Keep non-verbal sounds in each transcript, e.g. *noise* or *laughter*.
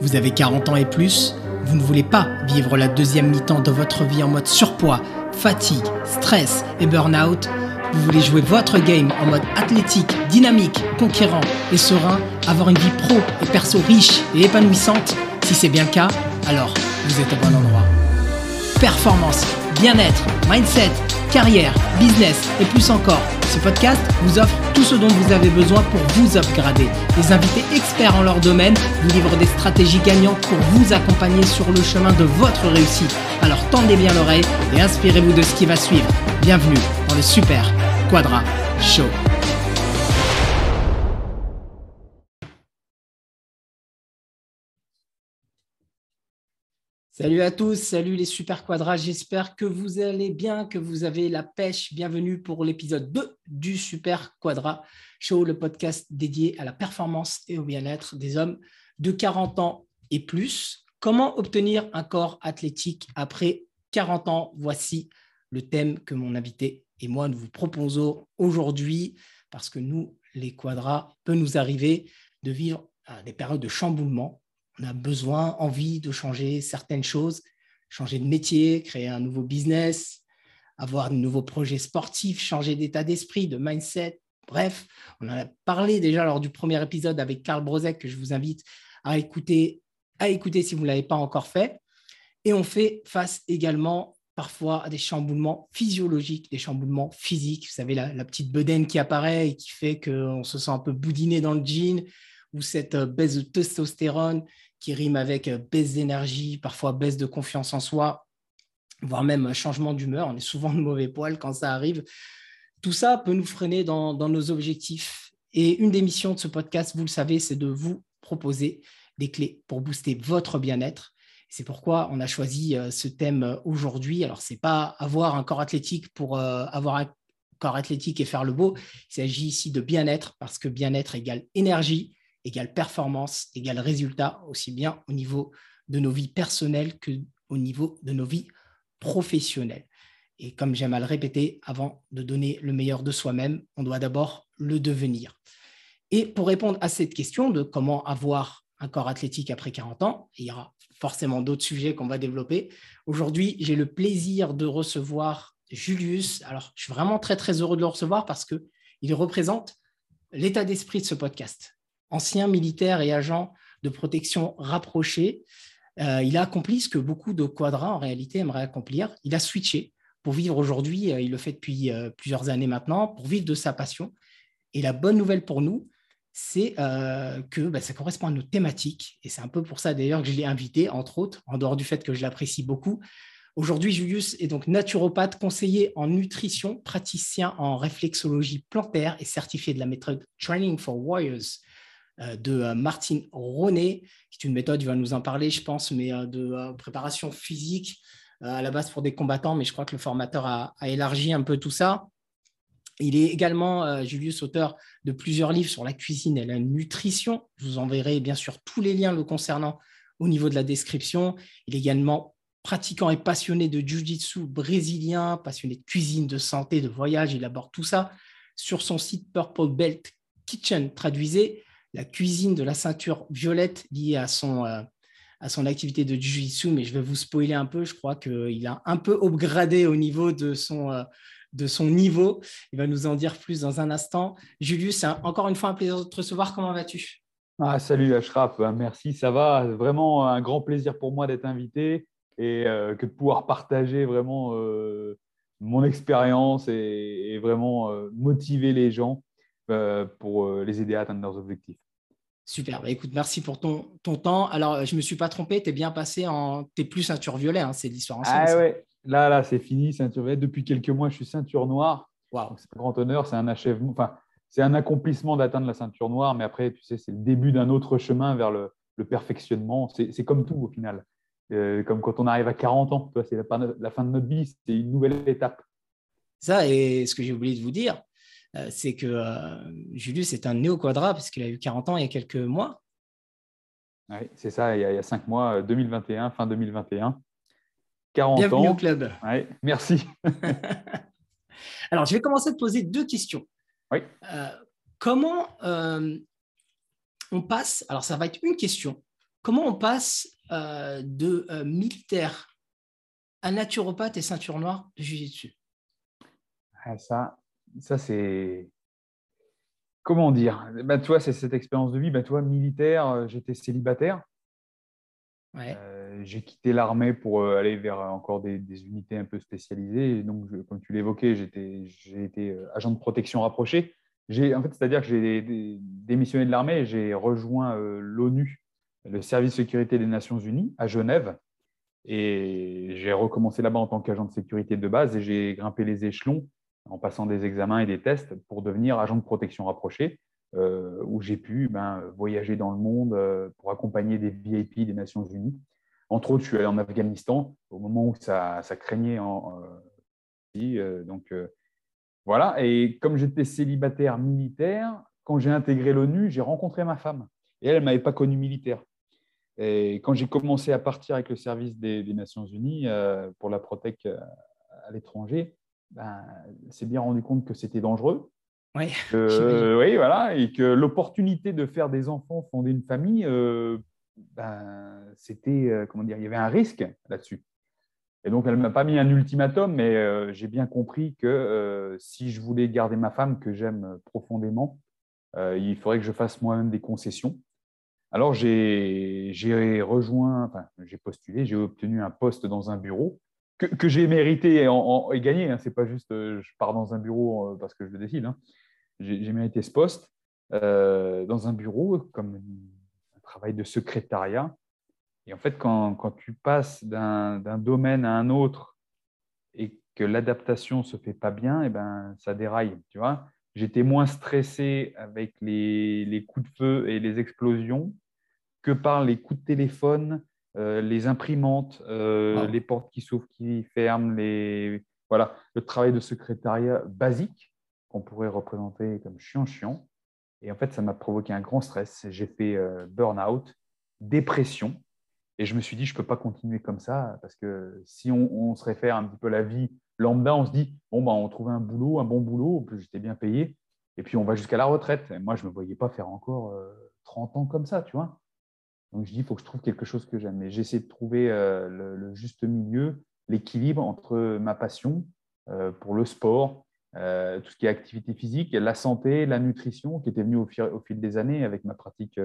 Vous avez 40 ans et plus, vous ne voulez pas vivre la deuxième mi-temps de votre vie en mode surpoids, fatigue, stress et burn-out. Vous voulez jouer votre game en mode athlétique, dynamique, conquérant et serein, avoir une vie pro et perso riche et épanouissante Si c'est bien le cas, alors vous êtes au bon endroit. Performance, bien-être, mindset, carrière, business et plus encore. Ce podcast vous offre tout ce dont vous avez besoin pour vous upgrader. Les invités experts en leur domaine vous livrent des stratégies gagnantes pour vous accompagner sur le chemin de votre réussite. Alors tendez bien l'oreille et inspirez-vous de ce qui va suivre. Bienvenue dans le Super Quadra Show. Salut à tous, salut les super quadras, j'espère que vous allez bien, que vous avez la pêche. Bienvenue pour l'épisode 2 du Super Quadra Show, le podcast dédié à la performance et au bien-être des hommes de 40 ans et plus. Comment obtenir un corps athlétique après 40 ans? Voici le thème que mon invité et moi nous vous proposons aujourd'hui parce que nous, les quadras, peut nous arriver de vivre euh, des périodes de chamboulement on a besoin, envie de changer certaines choses, changer de métier, créer un nouveau business, avoir de nouveaux projets sportifs, changer d'état d'esprit, de mindset. Bref, on en a parlé déjà lors du premier épisode avec Karl Brozek que je vous invite à écouter, à écouter si vous ne l'avez pas encore fait. Et on fait face également parfois à des chamboulements physiologiques, des chamboulements physiques. Vous savez, la, la petite bedaine qui apparaît et qui fait qu'on se sent un peu boudiné dans le jean, ou cette euh, baisse de testostérone qui rime avec euh, baisse d'énergie, parfois baisse de confiance en soi, voire même changement d'humeur. On est souvent de mauvais poil quand ça arrive. Tout ça peut nous freiner dans, nos objectifs. Et une des missions de ce podcast, vous le savez, c'est de vous proposer des clés pour booster votre bien-être. C'est pourquoi on a choisi euh, ce thème euh, aujourd'hui. Alors, ce n'est pas avoir un corps athlétique pour avoir un corps athlétique et faire le beau. Il s'agit ici de bien-être parce que bien-être égale énergie, égale performance, égale résultat, aussi bien au niveau de nos vies personnelles que au niveau de nos vies professionnelles. Et comme j'aime à le répéter, avant de donner le meilleur de soi-même, on doit d'abord le devenir. Et pour répondre à cette question de comment avoir un corps athlétique après 40 ans, il y aura forcément d'autres sujets qu'on va développer. Aujourd'hui, j'ai le plaisir de recevoir Julius. Alors, je suis vraiment très, très heureux de le recevoir parce qu'il représente l'état d'esprit de ce podcast ancien militaire et agent de protection rapproché, euh, il a accompli ce que beaucoup de quadras en réalité aimeraient accomplir. Il a switché pour vivre aujourd'hui, euh, il le fait depuis euh, plusieurs années maintenant, pour vivre de sa passion. Et la bonne nouvelle pour nous, c'est que bah, ça correspond à nos thématiques. Et c'est un peu pour ça d'ailleurs que je l'ai invité, entre autres, en dehors du fait que je l'apprécie beaucoup. Aujourd'hui, Julius est donc naturopathe, conseiller en nutrition, praticien en réflexologie plantaire et certifié de la méthode Training for Warriors de euh, Martine Ronet, qui est une méthode, il va nous en parler, je pense, mais euh, de préparation physique à la base pour des combattants, mais je crois que le formateur a, élargi un peu tout ça. Il est également, Julius, auteur de plusieurs livres sur la cuisine et la nutrition. Je vous enverrai bien sûr tous les liens le concernant au niveau de la description. Il est également pratiquant et passionné de jiu-jitsu brésilien, passionné de cuisine, de santé, de voyage. Il aborde tout ça sur son site Purple Belt Kitchen, traduisez la cuisine de la ceinture violette liée à son, euh, à son activité de Jiu-Jitsu, mais je vais vous spoiler un peu. Je crois qu'il a un peu upgradé au niveau de son, euh, niveau. Il va nous en dire plus dans un instant. Julius, encore une fois un plaisir de te recevoir. Comment vas-tu? Ah, Salut Ashraf, ben, merci, ça va. Vraiment un grand plaisir pour moi d'être invité et euh, que de pouvoir partager vraiment mon expérience et, vraiment motiver les gens pour euh, les aider à atteindre leurs objectifs. Super. Bah, écoute, merci pour ton, ton temps. Alors, je ne me suis pas trompé, tu es bien passé en. Tu es plus ceinture violet, hein, c'est l'histoire ancienne. Ah ouais, là, là, c'est fini, ceinture violet. Depuis quelques mois, je suis ceinture noire. Wow. C'est un grand honneur, c'est un achèvement. Enfin, c'est un accomplissement d'atteindre la ceinture noire, mais après, tu sais, c'est le début d'un autre chemin vers le, le perfectionnement. C'est comme tout au final. Euh, comme quand on arrive à 40 ans, c'est la, la, fin de notre vie, c'est une nouvelle étape. Ça, et ce que j'ai oublié de vous dire, euh, c'est que euh, Julius est un néo-quadra parce qu'il a eu 40 ans il y a quelques mois. Oui, c'est ça, il y, a, cinq mois, 2021, euh, fin 2021. 40 Bienvenue au club. Merci. *laughs* Alors, je vais commencer à te poser deux questions. Oui. comment, on passe, alors ça va être une question, comment on passe euh, de euh, militaire à naturopathe et ceinture noire de dessus ah, Ça, ça c'est. Comment dire? Bah, Tu vois, c'est cette expérience de vie. Bah, tu vois, militaire, euh, j'étais célibataire. j'ai quitté l'armée pour aller vers encore des, unités un peu spécialisées. donc, comme tu l'évoquais, j'ai été agent de protection rapproché. En fait, c'est-à-dire que j'ai démissionné de l'armée et j'ai rejoint l'ONU le service de sécurité des Nations Unies à Genève. Et j'ai recommencé là-bas en tant qu'agent de sécurité de base et j'ai grimpé les échelons en passant des examens et des tests pour devenir agent de protection rapproché, euh, où j'ai pu ben, voyager dans le monde euh, pour accompagner des VIP des Nations Unies. Entre autres, je suis allé en Afghanistan au moment où ça, craignait en, euh, donc voilà. Et comme j'étais célibataire militaire, quand j'ai intégré l'ONU, j'ai rencontré ma femme. Et elle, elle m'avait pas connu militaire. Et quand j'ai commencé à partir avec le service des, Nations Unies euh, pour la Protec euh, à l'étranger, ben, s'est bien rendu compte que c'était dangereux. Oui, *laughs* oui, voilà, et que l'opportunité de faire des enfants, fonder une famille, euh, ben, c'était, comment dire, il y avait un risque là-dessus. Et donc, elle ne m'a pas mis un ultimatum, mais j'ai bien compris que si je voulais garder ma femme, que j'aime profondément, il faudrait que je fasse moi-même des concessions. Alors, j'ai rejoint, enfin, j'ai postulé, j'ai obtenu un poste dans un bureau que, j'ai mérité et, gagné. Hein. Ce n'est pas juste euh, je pars dans un bureau euh, parce que je le décide. Hein. J'ai mérité ce poste euh, dans un bureau comme un travail de secrétariat. Et en fait, quand, tu passes d'un domaine à un autre et que l'adaptation ne se fait pas bien, et eh ben, ça déraille. Tu vois J'étais moins stressé avec les, coups de feu et les explosions que par les coups de téléphone, euh, les imprimantes, euh, les portes qui s'ouvrent, qui ferment, les... voilà, le travail de secrétariat basique qu'on pourrait représenter comme chiant-chiant. Et en fait, ça m'a provoqué un grand stress. J'ai fait euh, burn-out, dépression. Et je me suis dit, je ne peux pas continuer comme ça, parce que si on, se réfère un petit peu à la vie lambda, on se dit, bon, bah, on trouvait un boulot, un bon boulot, en plus j'étais bien payé, et puis on va jusqu'à la retraite. Et moi, je ne me voyais pas faire encore 30 euh, ans comme ça, tu vois. Donc je dis, il faut que je trouve quelque chose que j'aime. Et j'essaie de trouver euh, le, juste milieu, l'équilibre entre ma passion euh, pour le sport, tout ce qui est activité physique, la santé, la nutrition, qui était venue au, fil des années avec ma pratique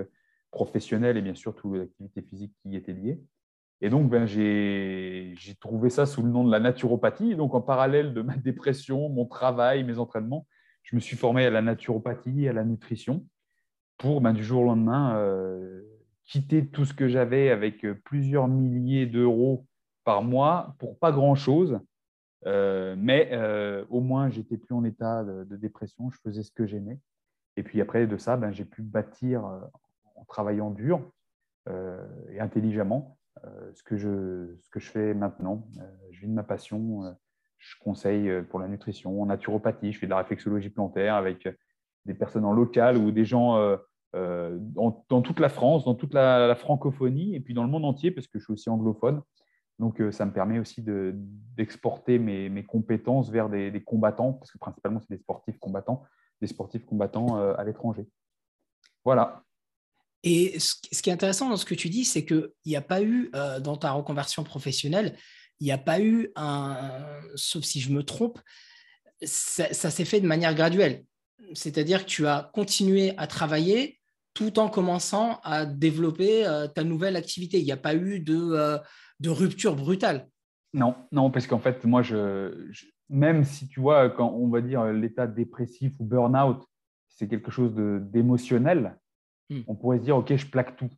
professionnelle et bien sûr toute l'activité physique qui y était liée. Et donc, ben, j'ai trouvé ça sous le nom de la naturopathie. Donc, en parallèle de ma dépression, mon travail, mes entraînements, je me suis formé à la naturopathie, à la nutrition, pour ben, du jour au lendemain euh, quitter tout ce que j'avais avec plusieurs milliers d'euros par mois pour pas grand-chose. Euh, mais euh, au moins, j'étais plus en état de, dépression, je faisais ce que j'aimais. Et puis après de ça, ben, j'ai pu bâtir en travaillant dur et intelligemment euh, ce, que je, ce que je fais maintenant. Euh, je vis de ma passion. Euh, je conseille pour la nutrition, en naturopathie. Je fais de la réflexologie plantaire avec des personnes en local ou des gens dans, toute la France, dans toute la, francophonie et puis dans le monde entier parce que je suis aussi anglophone. Donc, ça me permet aussi d'exporter mes, compétences vers des, combattants, parce que principalement, c'est des sportifs combattants, des sportifs combattants à l'étranger. Voilà. Et ce, qui est intéressant dans ce que tu dis, c'est qu'il n'y a pas eu, euh, dans ta reconversion professionnelle, il n'y a pas eu un, sauf si je me trompe, ça, s'est fait de manière graduelle. C'est-à-dire que tu as continué à travailler tout en commençant à développer euh, ta nouvelle activité. Il n'y a pas eu de, euh, de rupture brutale. Non, non, parce qu'en fait, moi, je, même si tu vois, quand on va dire l'état dépressif ou burn-out, c'est quelque chose d'émotionnel, Hmm. On pourrait se dire, OK, je plaque tout.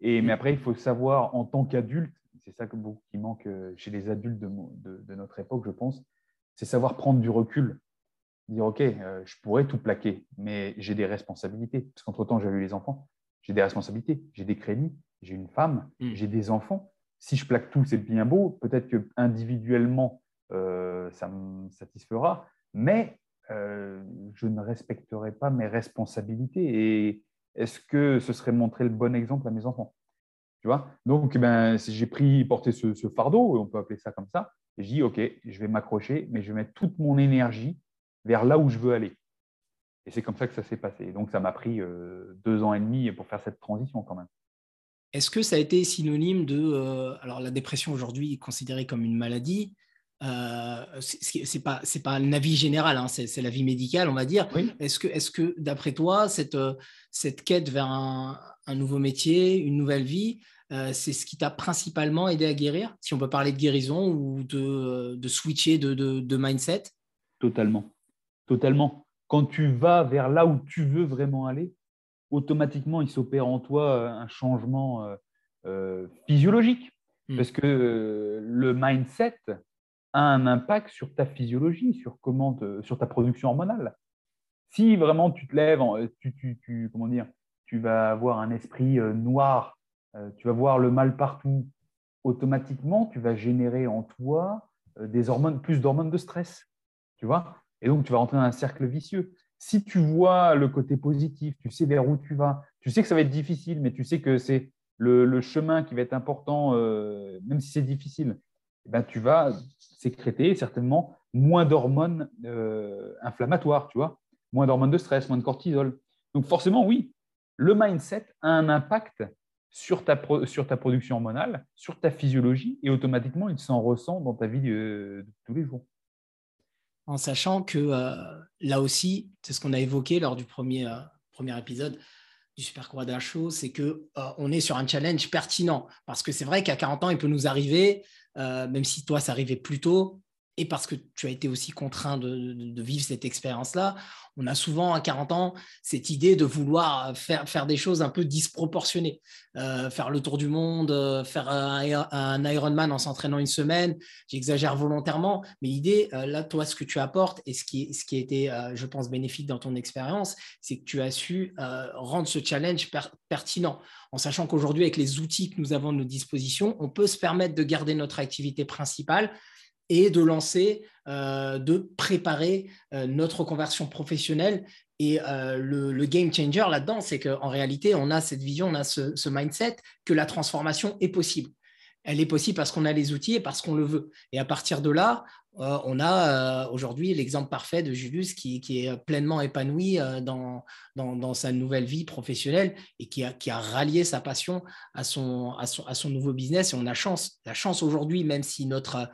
Et, mais hmm. après, il faut savoir, en tant qu'adulte, c'est ça que beaucoup qui manque euh, chez les adultes de, notre époque, je pense, c'est savoir prendre du recul. Dire, OK, euh, je pourrais tout plaquer, mais j'ai des responsabilités. Parce qu'entre-temps, j'ai eu les enfants, j'ai des responsabilités, j'ai des crédits, j'ai une femme, hmm. j'ai des enfants. Si je plaque tout, c'est bien beau. Peut-être que individuellement, euh, ça me satisfera, mais je ne respecterai pas mes responsabilités. Et, est-ce que ce serait montrer le bon exemple à mes enfants? Tu vois? Donc, ben, j'ai pris, porté ce, fardeau, on peut appeler ça comme ça, et j'ai dit, OK, je vais m'accrocher, mais je vais mettre toute mon énergie vers là où je veux aller. Et c'est comme ça que ça s'est passé. donc, ça m'a pris deux ans et demi pour faire cette transition quand même. Est-ce que ça a été synonyme de... alors, la dépression aujourd'hui est considérée comme une maladie. Euh, c'est pas c'est pas avis général, hein, c'est la vie médicale, on va dire. Est-ce que est-ce que d'après toi cette cette quête vers un, nouveau métier, une nouvelle vie, euh, c'est ce qui t'a principalement aidé à guérir? Si on peut parler de guérison ou de, de switcher de, de, mindset? Totalement, totalement. Quand tu vas vers là où tu veux vraiment aller, automatiquement il s'opère en toi un changement euh, physiologique, hmm. parce que le mindset a un impact sur ta physiologie, sur, comment sur ta production hormonale. Si vraiment tu te lèves, tu, tu, comment dire, tu vas avoir un esprit euh, noir, euh, tu vas voir le mal partout, automatiquement, tu vas générer en toi euh, des hormones, plus d'hormones de stress. Tu vois? Et donc, tu vas rentrer dans un cercle vicieux. Si tu vois le côté positif, tu sais vers où tu vas, tu sais que ça va être difficile, mais tu sais que c'est le, chemin qui va être important, même si c'est difficile, eh ben, tu vas sécréter certainement moins d'hormones euh, inflammatoires, tu vois, moins d'hormones de stress, moins de cortisol. Donc forcément, oui, le mindset a un impact sur ta, sur ta production hormonale, sur ta physiologie, et automatiquement, il s'en ressent dans ta vie de, tous les jours. En sachant que euh, là aussi, c'est ce qu'on a évoqué lors du premier, euh, premier épisode du Super Quadra Show, c'est que on est sur un challenge pertinent. Parce que c'est vrai qu'à 40 ans, il peut nous arriver euh, même si toi, ça arrivait plus tôt, et parce que tu as été aussi contraint de, vivre cette expérience-là, on a souvent à 40 ans cette idée de vouloir faire, faire des choses un peu disproportionnées. Euh, faire le tour du monde, euh, faire un, Ironman en s'entraînant une semaine, j'exagère volontairement, mais l'idée, là, toi, ce que tu apportes et ce qui, ce qui a été, je pense, bénéfique dans ton expérience, c'est que tu as su rendre ce challenge pertinent en sachant qu'aujourd'hui, avec les outils que nous avons à nos dispositions, on peut se permettre de garder notre activité principale et de lancer, euh, de préparer euh, notre conversion professionnelle. Et euh, le, game changer là-dedans, c'est qu'en réalité, on a cette vision, on a ce mindset que la transformation est possible elle est possible parce qu'on a les outils et parce qu'on le veut. Et à partir de là, on a aujourd'hui l'exemple parfait de Julius qui, est pleinement épanoui euh, dans, dans, sa nouvelle vie professionnelle et qui a, qui a rallié sa passion à son, à son, à son nouveau business. Et on a chance, la chance aujourd'hui, même si notre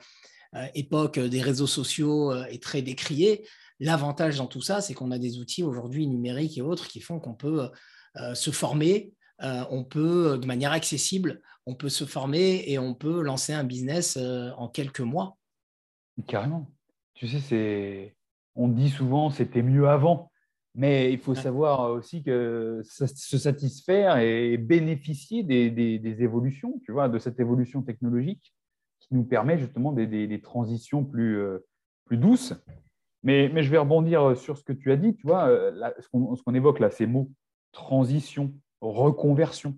époque des réseaux sociaux est très décriée, l'avantage dans tout ça, c'est qu'on a des outils aujourd'hui numériques et autres qui font qu'on peut se former, on peut, de manière accessible, on peut se former et on peut lancer un business en quelques mois. Carrément. Tu sais, c'est, on dit souvent c'était mieux avant, mais il faut savoir aussi que se satisfaire et bénéficier des, évolutions, tu vois, de cette évolution technologique qui nous permet justement des, transitions plus, euh, plus douces. Mais, mais, je vais rebondir sur ce que tu as dit, tu vois, euh, ce qu'on évoque là, ces mots transition, reconversion.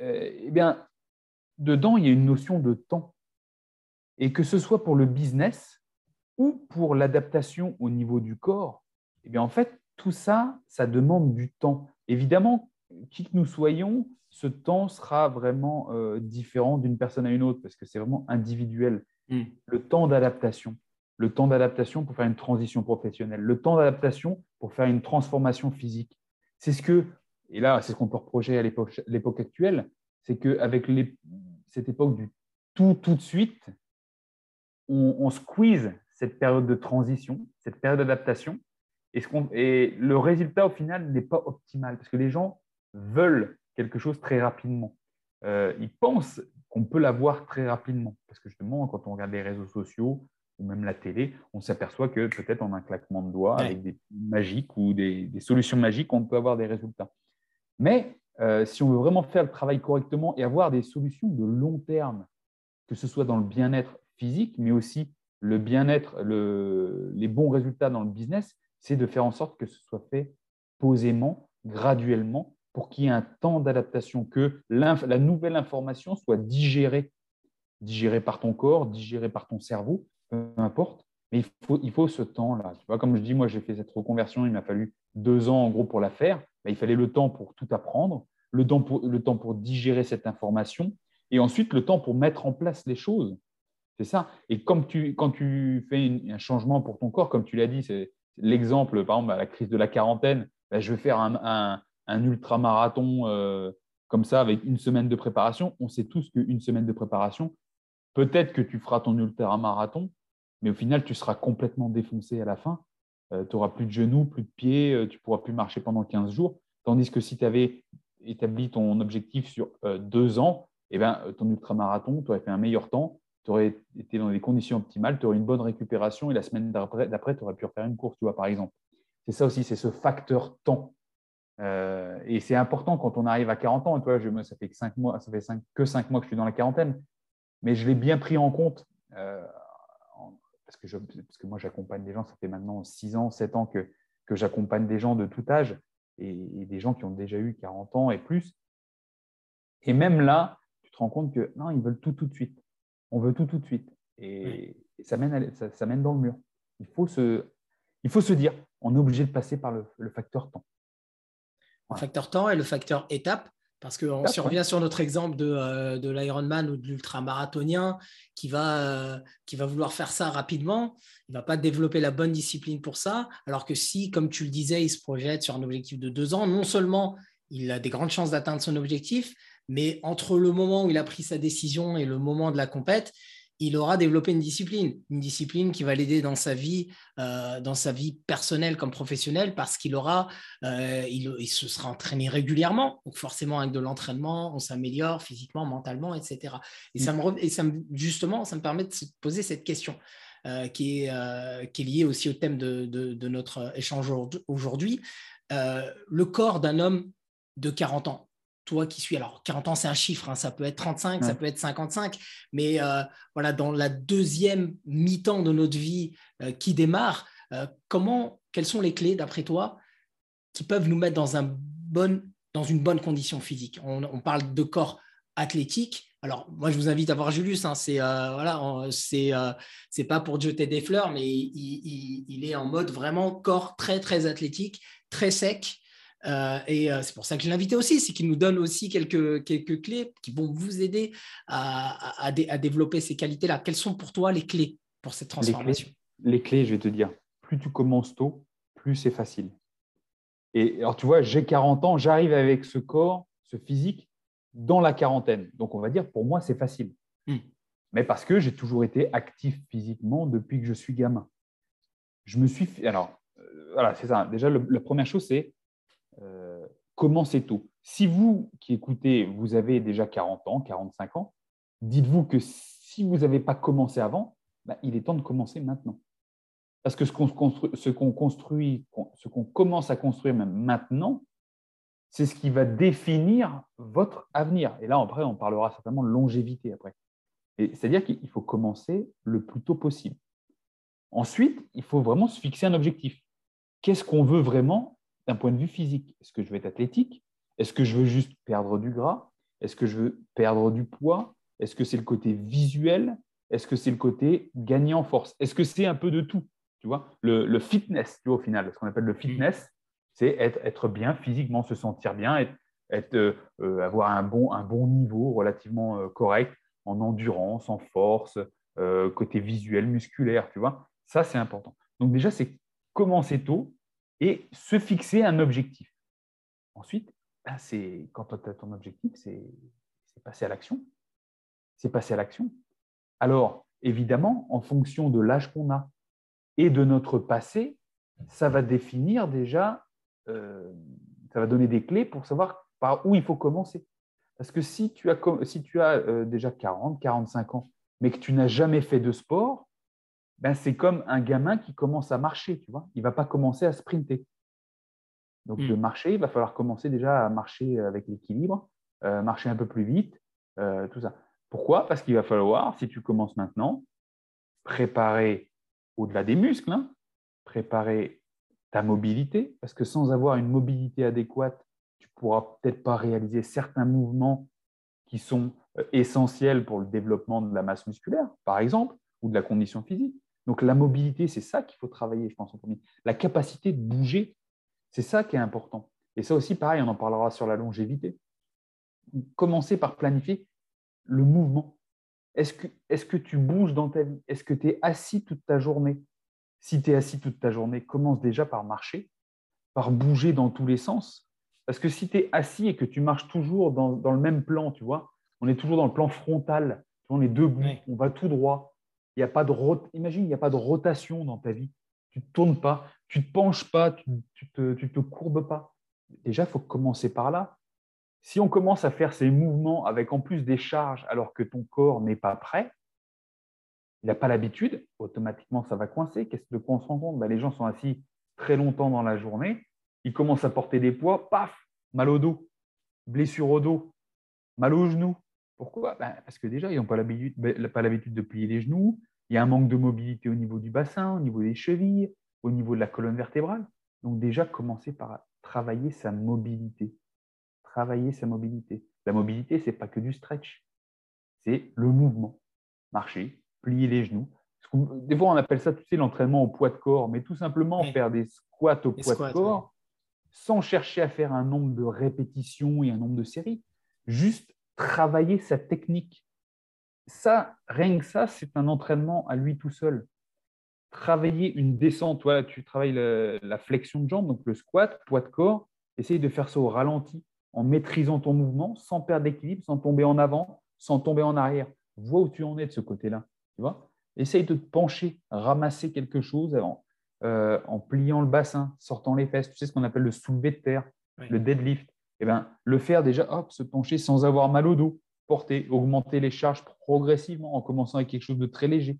Euh, eh bien, dedans, il y a une notion de temps. Et que ce soit pour le business ou pour l'adaptation au niveau du corps, eh bien en fait, tout ça, ça demande du temps. Évidemment, qui que nous soyons, ce temps sera vraiment euh, différent d'une personne à une autre parce que c'est vraiment individuel. Hmm. Le temps d'adaptation, le temps d'adaptation pour faire une transition professionnelle, le temps d'adaptation pour faire une transformation physique. C'est ce que, et là, c'est ce qu'on peut reprocher à l'époque actuelle, c'est qu'avec cette époque du tout tout de suite, on, squeeze cette période de transition, cette période d'adaptation, et, et, le résultat au final n'est pas optimal parce que les gens veulent quelque chose très rapidement. Euh, ils pensent qu'on peut l'avoir très rapidement parce que justement, quand on regarde les réseaux sociaux ou même la télé, on s'aperçoit que peut-être en un claquement de doigts, avec des magiques ou des, solutions magiques, on peut avoir des résultats. Mais euh, si on veut vraiment faire le travail correctement et avoir des solutions de long terme, que ce soit dans le bien-être physique, mais aussi le bien-être, le, les bons résultats dans le business, c'est de faire en sorte que ce soit fait posément, graduellement, pour qu'il y ait un temps d'adaptation, que la nouvelle information soit digérée, digérée par ton corps, digérée par ton cerveau, peu importe. Mais il faut, il faut ce temps-là. Comme je dis, moi, j'ai fait cette reconversion, il m'a fallu deux ans en gros pour la faire. il fallait le temps pour tout apprendre, le temps pour, le temps pour digérer cette information, et ensuite le temps pour mettre en place les choses. C'est ça. Et comme tu, quand tu fais un changement pour ton corps, comme tu l'as dit, c'est l'exemple, par exemple, à la crise de la quarantaine, ben, je vais faire un, ultra-marathon euh, comme ça avec une semaine de préparation. On sait tous qu'une semaine de préparation, peut-être que tu feras ton ultra-marathon, mais au final, tu seras complètement défoncé à la fin. Euh, tu n'auras plus de genoux, plus de pieds, euh, tu ne pourras plus marcher pendant 15 jours. Tandis que si tu avais établi ton objectif sur deux ans, eh ben, ton ultra-marathon, tu aurais fait un meilleur temps, tu aurais été dans des conditions optimales, tu aurais une bonne récupération et la semaine d'après, tu aurais pu refaire une course, tu vois, par exemple. C'est ça aussi, c'est ce facteur temps. Euh, et c'est important quand on arrive à 40 ans. Toi, je, ça fait, que 5 mois, ça fait que 5 mois que je suis dans la quarantaine, mais je l'ai bien pris en compte euh, parce, que parce, que moi, j'accompagne des gens, ça fait maintenant 6 ans, 7 ans que, que j'accompagne des gens de tout âge et, des gens qui ont déjà eu 40 ans et plus. Et même là, tu te rends compte que non, ils veulent tout tout de suite. On veut tout tout de suite. Et, ça, mène ça, mène dans le mur. Il faut se, il faut se dire, on est obligé de passer par le, facteur temps. Le facteur temps et le facteur étape. Parce que si on revient sur notre exemple de, euh, de l'Ironman ou de l'ultramarathonien qui, va, euh, qui va vouloir faire ça rapidement, il ne va pas développer la bonne discipline pour ça. Alors que si, comme tu le disais, il se projette sur un objectif de deux ans, non seulement il a des grandes chances d'atteindre son objectif, mais entre le moment où il a pris sa décision et le moment de la compète, il aura développé une discipline, une discipline qui va l'aider dans sa vie, euh, dans sa vie personnelle comme professionnelle, parce qu'il aura, euh, il, se sera entraîné régulièrement. Donc forcément, avec de l'entraînement, on s'améliore physiquement, mentalement, etc. Et, ça me, et ça justement, ça me permet de se poser cette question. Euh, qui, est, qui est liée aussi au thème de, de notre échange aujourd'hui. le corps d'un homme de 40 ans, toi qui suis, alors 40 ans c'est un chiffre, hein, ça peut être 35, ça peut être 55, mais euh, voilà, dans la deuxième mi-temps de notre vie euh, qui démarre, euh, comment, quelles sont les clés d'après toi qui peuvent nous mettre dans, un bon, dans une bonne condition physique? On, parle de corps athlétique. Alors, moi, je vous invite à voir Julius. Hein, c'est voilà, c'est c'est pas pour jeter des fleurs, mais il, il, est en mode vraiment corps très très athlétique, très sec, euh, et euh, c'est pour ça que je l'ai invité aussi, c'est qu'il nous donne aussi quelques, quelques clés qui vont vous aider à, à, développer ces qualités-là. Quelles sont pour toi les clés pour cette transformation? les clés, je vais te dire, plus tu commences tôt, plus c'est facile. Et alors, tu vois, j'ai 40 ans, j'arrive avec ce corps, ce physique, dans la quarantaine. Donc, on va dire, pour moi, c'est facile. Hmm. Mais parce que j'ai toujours été actif physiquement depuis que je suis gamin. Je me suis. Alors, euh, voilà, c'est ça. Déjà, la première chose, c'est euh, commencez tôt. Si vous qui écoutez, vous avez déjà 40 ans, 45 ans, dites-vous que si vous n'avez pas commencé avant, bah, il est temps de commencer maintenant. Parce que ce qu'on construit, ce qu'on construit, ce qu'on commence à construire même maintenant, c'est ce qui va définir votre avenir. Et là, après, on parlera certainement de longévité après. C'est-à-dire qu'il faut commencer le plus tôt possible. Ensuite, il faut vraiment se fixer un objectif. Qu'est-ce qu'on veut vraiment d'un point de vue physique. Est-ce que je veux être athlétique? Est-ce que je veux juste perdre du gras? Est-ce que je veux perdre du poids? Est-ce que c'est le côté visuel? Est-ce que c'est le côté gagner en force? Est-ce que c'est un peu de tout? Tu vois, le, fitness, tu vois, au final, ce qu'on appelle le fitness, c'est être, bien physiquement, se sentir bien, être, euh, euh, avoir un bon, un bon niveau relativement euh, correct en endurance, en force, côté visuel, musculaire, tu vois. Ça, c'est important. Donc déjà, c'est commencer tôt et se fixer un objectif. Ensuite, ben, quand tu as ton objectif, c'est passer à l'action. C'est passer à l'action. Alors, évidemment, en fonction de l'âge qu'on a et de notre passé, ça va définir déjà, euh, ça va donner des clés pour savoir par où il faut commencer. Parce que si tu as, si tu as euh, déjà 40, 45 ans, mais que tu n'as jamais fait de sport, ben, c'est comme un gamin qui commence à marcher, tu vois. Il ne va pas commencer à sprinter. Donc, de hmm. marcher, il va falloir commencer déjà à marcher avec l'équilibre, euh, marcher un peu plus vite, euh, tout ça. Pourquoi? Parce qu'il va falloir, si tu commences maintenant, préparer au-delà des muscles, hein, préparer ta mobilité, parce que sans avoir une mobilité adéquate, tu ne pourras peut-être pas réaliser certains mouvements qui sont euh, essentiels pour le développement de la masse musculaire, par exemple, ou de la condition physique. Donc la mobilité, c'est ça qu'il faut travailler, je pense, en premier. La capacité de bouger, c'est ça qui est important. Et ça aussi, pareil, on en parlera sur la longévité. Commencer par planifier le mouvement. Est-ce que, est que tu bouges dans ta vie? Est-ce que tu es assis toute ta journée? Si tu es assis toute ta journée, commence déjà par marcher, par bouger dans tous les sens. Parce que si tu es assis et que tu marches toujours dans, dans, le même plan, tu vois, on est toujours dans le plan frontal, on est debout, on va tout droit. Il Imagine, il n'y a pas de rotation dans ta vie. Tu ne tournes pas, tu ne te penches pas, tu ne te, courbes pas. Déjà, il faut commencer par là. Si on commence à faire ces mouvements avec en plus des charges alors que ton corps n'est pas prêt, il n'a pas l'habitude, automatiquement ça va coincer. Qu'est-ce de quoi on se rend compte? Ben, Les gens sont assis très longtemps dans la journée, ils commencent à porter des poids, paf, mal au dos, blessure au dos, mal au genou. Pourquoi? Ben, Parce que déjà, ils n'ont pas l'habitude de plier les genoux, il y a un manque de mobilité au niveau du bassin, au niveau des chevilles, au niveau de la colonne vertébrale. Donc déjà, commencer par travailler sa mobilité travailler sa mobilité. La mobilité, ce n'est pas que du stretch, c'est le mouvement. Marcher, plier les genoux. Des fois, on appelle ça, tu sais, l'entraînement au poids de corps, mais tout simplement faire des squats au poids de corps sans chercher à faire un nombre de répétitions et un nombre de séries. Juste travailler sa technique. Ça, rien que ça, c'est un entraînement à lui tout seul. Travailler une descente, voilà, tu travailles la flexion de jambe, donc le squat, poids de corps, essaye de faire ça au ralenti en maîtrisant ton mouvement, sans perdre d'équilibre, sans tomber en avant, sans tomber en arrière. Vois où tu en es de ce côté-là. Tu vois Essaye de te pencher, ramasser quelque chose avant, euh, en pliant le bassin, sortant les fesses. Tu sais ce qu'on appelle le soulevé de terre, le deadlift. Eh ben, le faire déjà, hop, se pencher sans avoir mal au dos, porter, augmenter les charges progressivement en commençant avec quelque chose de très léger.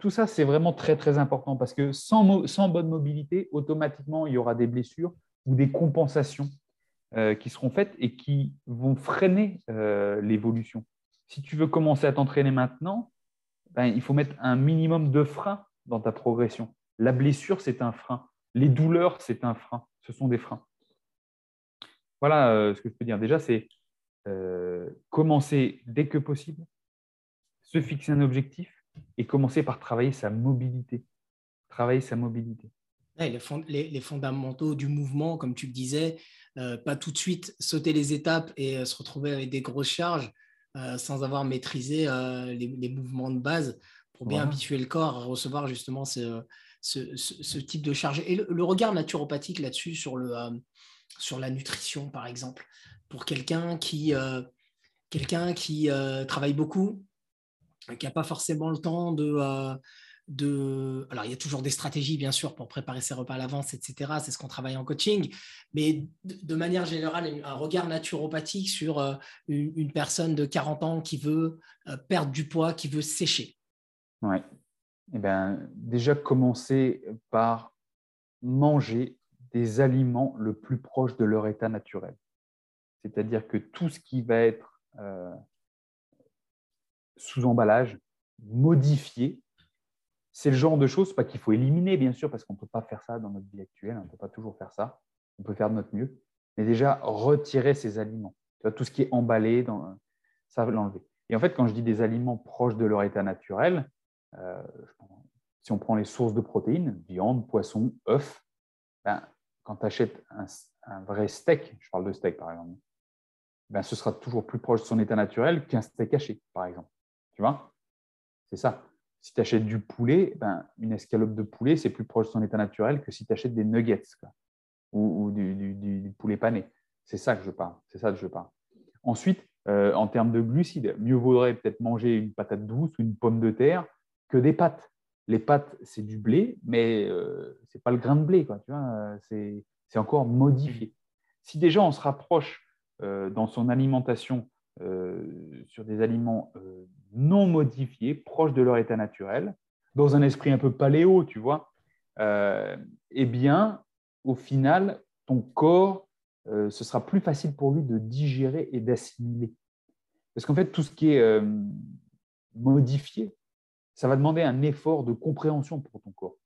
Tout ça, c'est vraiment très, très important parce que sans, bonne mobilité, automatiquement, il y aura des blessures ou des compensations euh, qui seront faites et qui vont freiner euh, l'évolution. Si tu veux commencer à t'entraîner maintenant, ben, il faut mettre un minimum de frein dans ta progression. La blessure, c'est un frein. Les douleurs, c'est un frein. Ce sont des freins. Voilà euh, ce que je peux dire. Déjà, c'est commencer dès que possible, se fixer un objectif et commencer par travailler sa mobilité. Travailler sa mobilité. les, fondamentaux du mouvement, comme tu le disais, euh, pas tout de suite sauter les étapes et euh, se retrouver avec des grosses charges euh, sans avoir maîtrisé les, mouvements de base pour bien habituer le corps à recevoir justement ce, type de charge. Et le, regard naturopathique là-dessus sur, sur la nutrition, par exemple, pour quelqu'un qui, quelqu'un qui travaille beaucoup, qui n'a pas forcément le temps de de... Alors, il y a toujours des stratégies, bien sûr, pour préparer ses repas à l'avance, etc. C'est ce qu'on travaille en coaching. Mais de, manière générale, un regard naturopathique sur euh, une, personne de 40 ans qui veut euh, perdre du poids, qui veut sécher. Oui. Eh bien, déjà, commencer par manger des aliments le plus proche de leur état naturel. C'est-à-dire que tout ce qui va être euh, sous emballage, modifié, c'est le genre de choses, pas qu'il faut éliminer, bien sûr, parce qu'on ne peut pas faire ça dans notre vie actuelle, on ne peut pas toujours faire ça, on peut faire de notre mieux, mais déjà retirer ces aliments. tout ce qui est emballé, dans, ça va l'enlever. Et en fait, quand je dis des aliments proches de leur état naturel, euh, si on prend les sources de protéines, viande, poisson, œufs, ben, quand tu achètes un, vrai steak, je parle de steak par exemple, ben, ce sera toujours plus proche de son état naturel qu'un steak haché, par exemple. Tu vois? C'est ça. Si tu achètes du poulet, ben, une escalope de poulet, c'est plus proche de son état naturel que si tu achètes des nuggets ou, du, poulet pané. C'est ça que je parle. C'est ça que je parle. Ensuite, euh, en termes de glucides, mieux vaudrait peut-être manger une patate douce ou une pomme de terre que des pâtes. Les pâtes, c'est du blé, mais euh, ce n'est pas le grain de blé. Quoi, tu vois, c'est, encore modifié. Si déjà on se rapproche euh, dans son alimentation euh, sur des aliments euh, non modifiés, proches de leur état naturel, dans un esprit un peu paléo, tu vois, euh, eh bien, au final, ton corps, ce sera plus facile pour lui de digérer et d'assimiler. Parce qu'en fait, tout ce qui est modifié, ça va demander un effort de compréhension pour ton corps.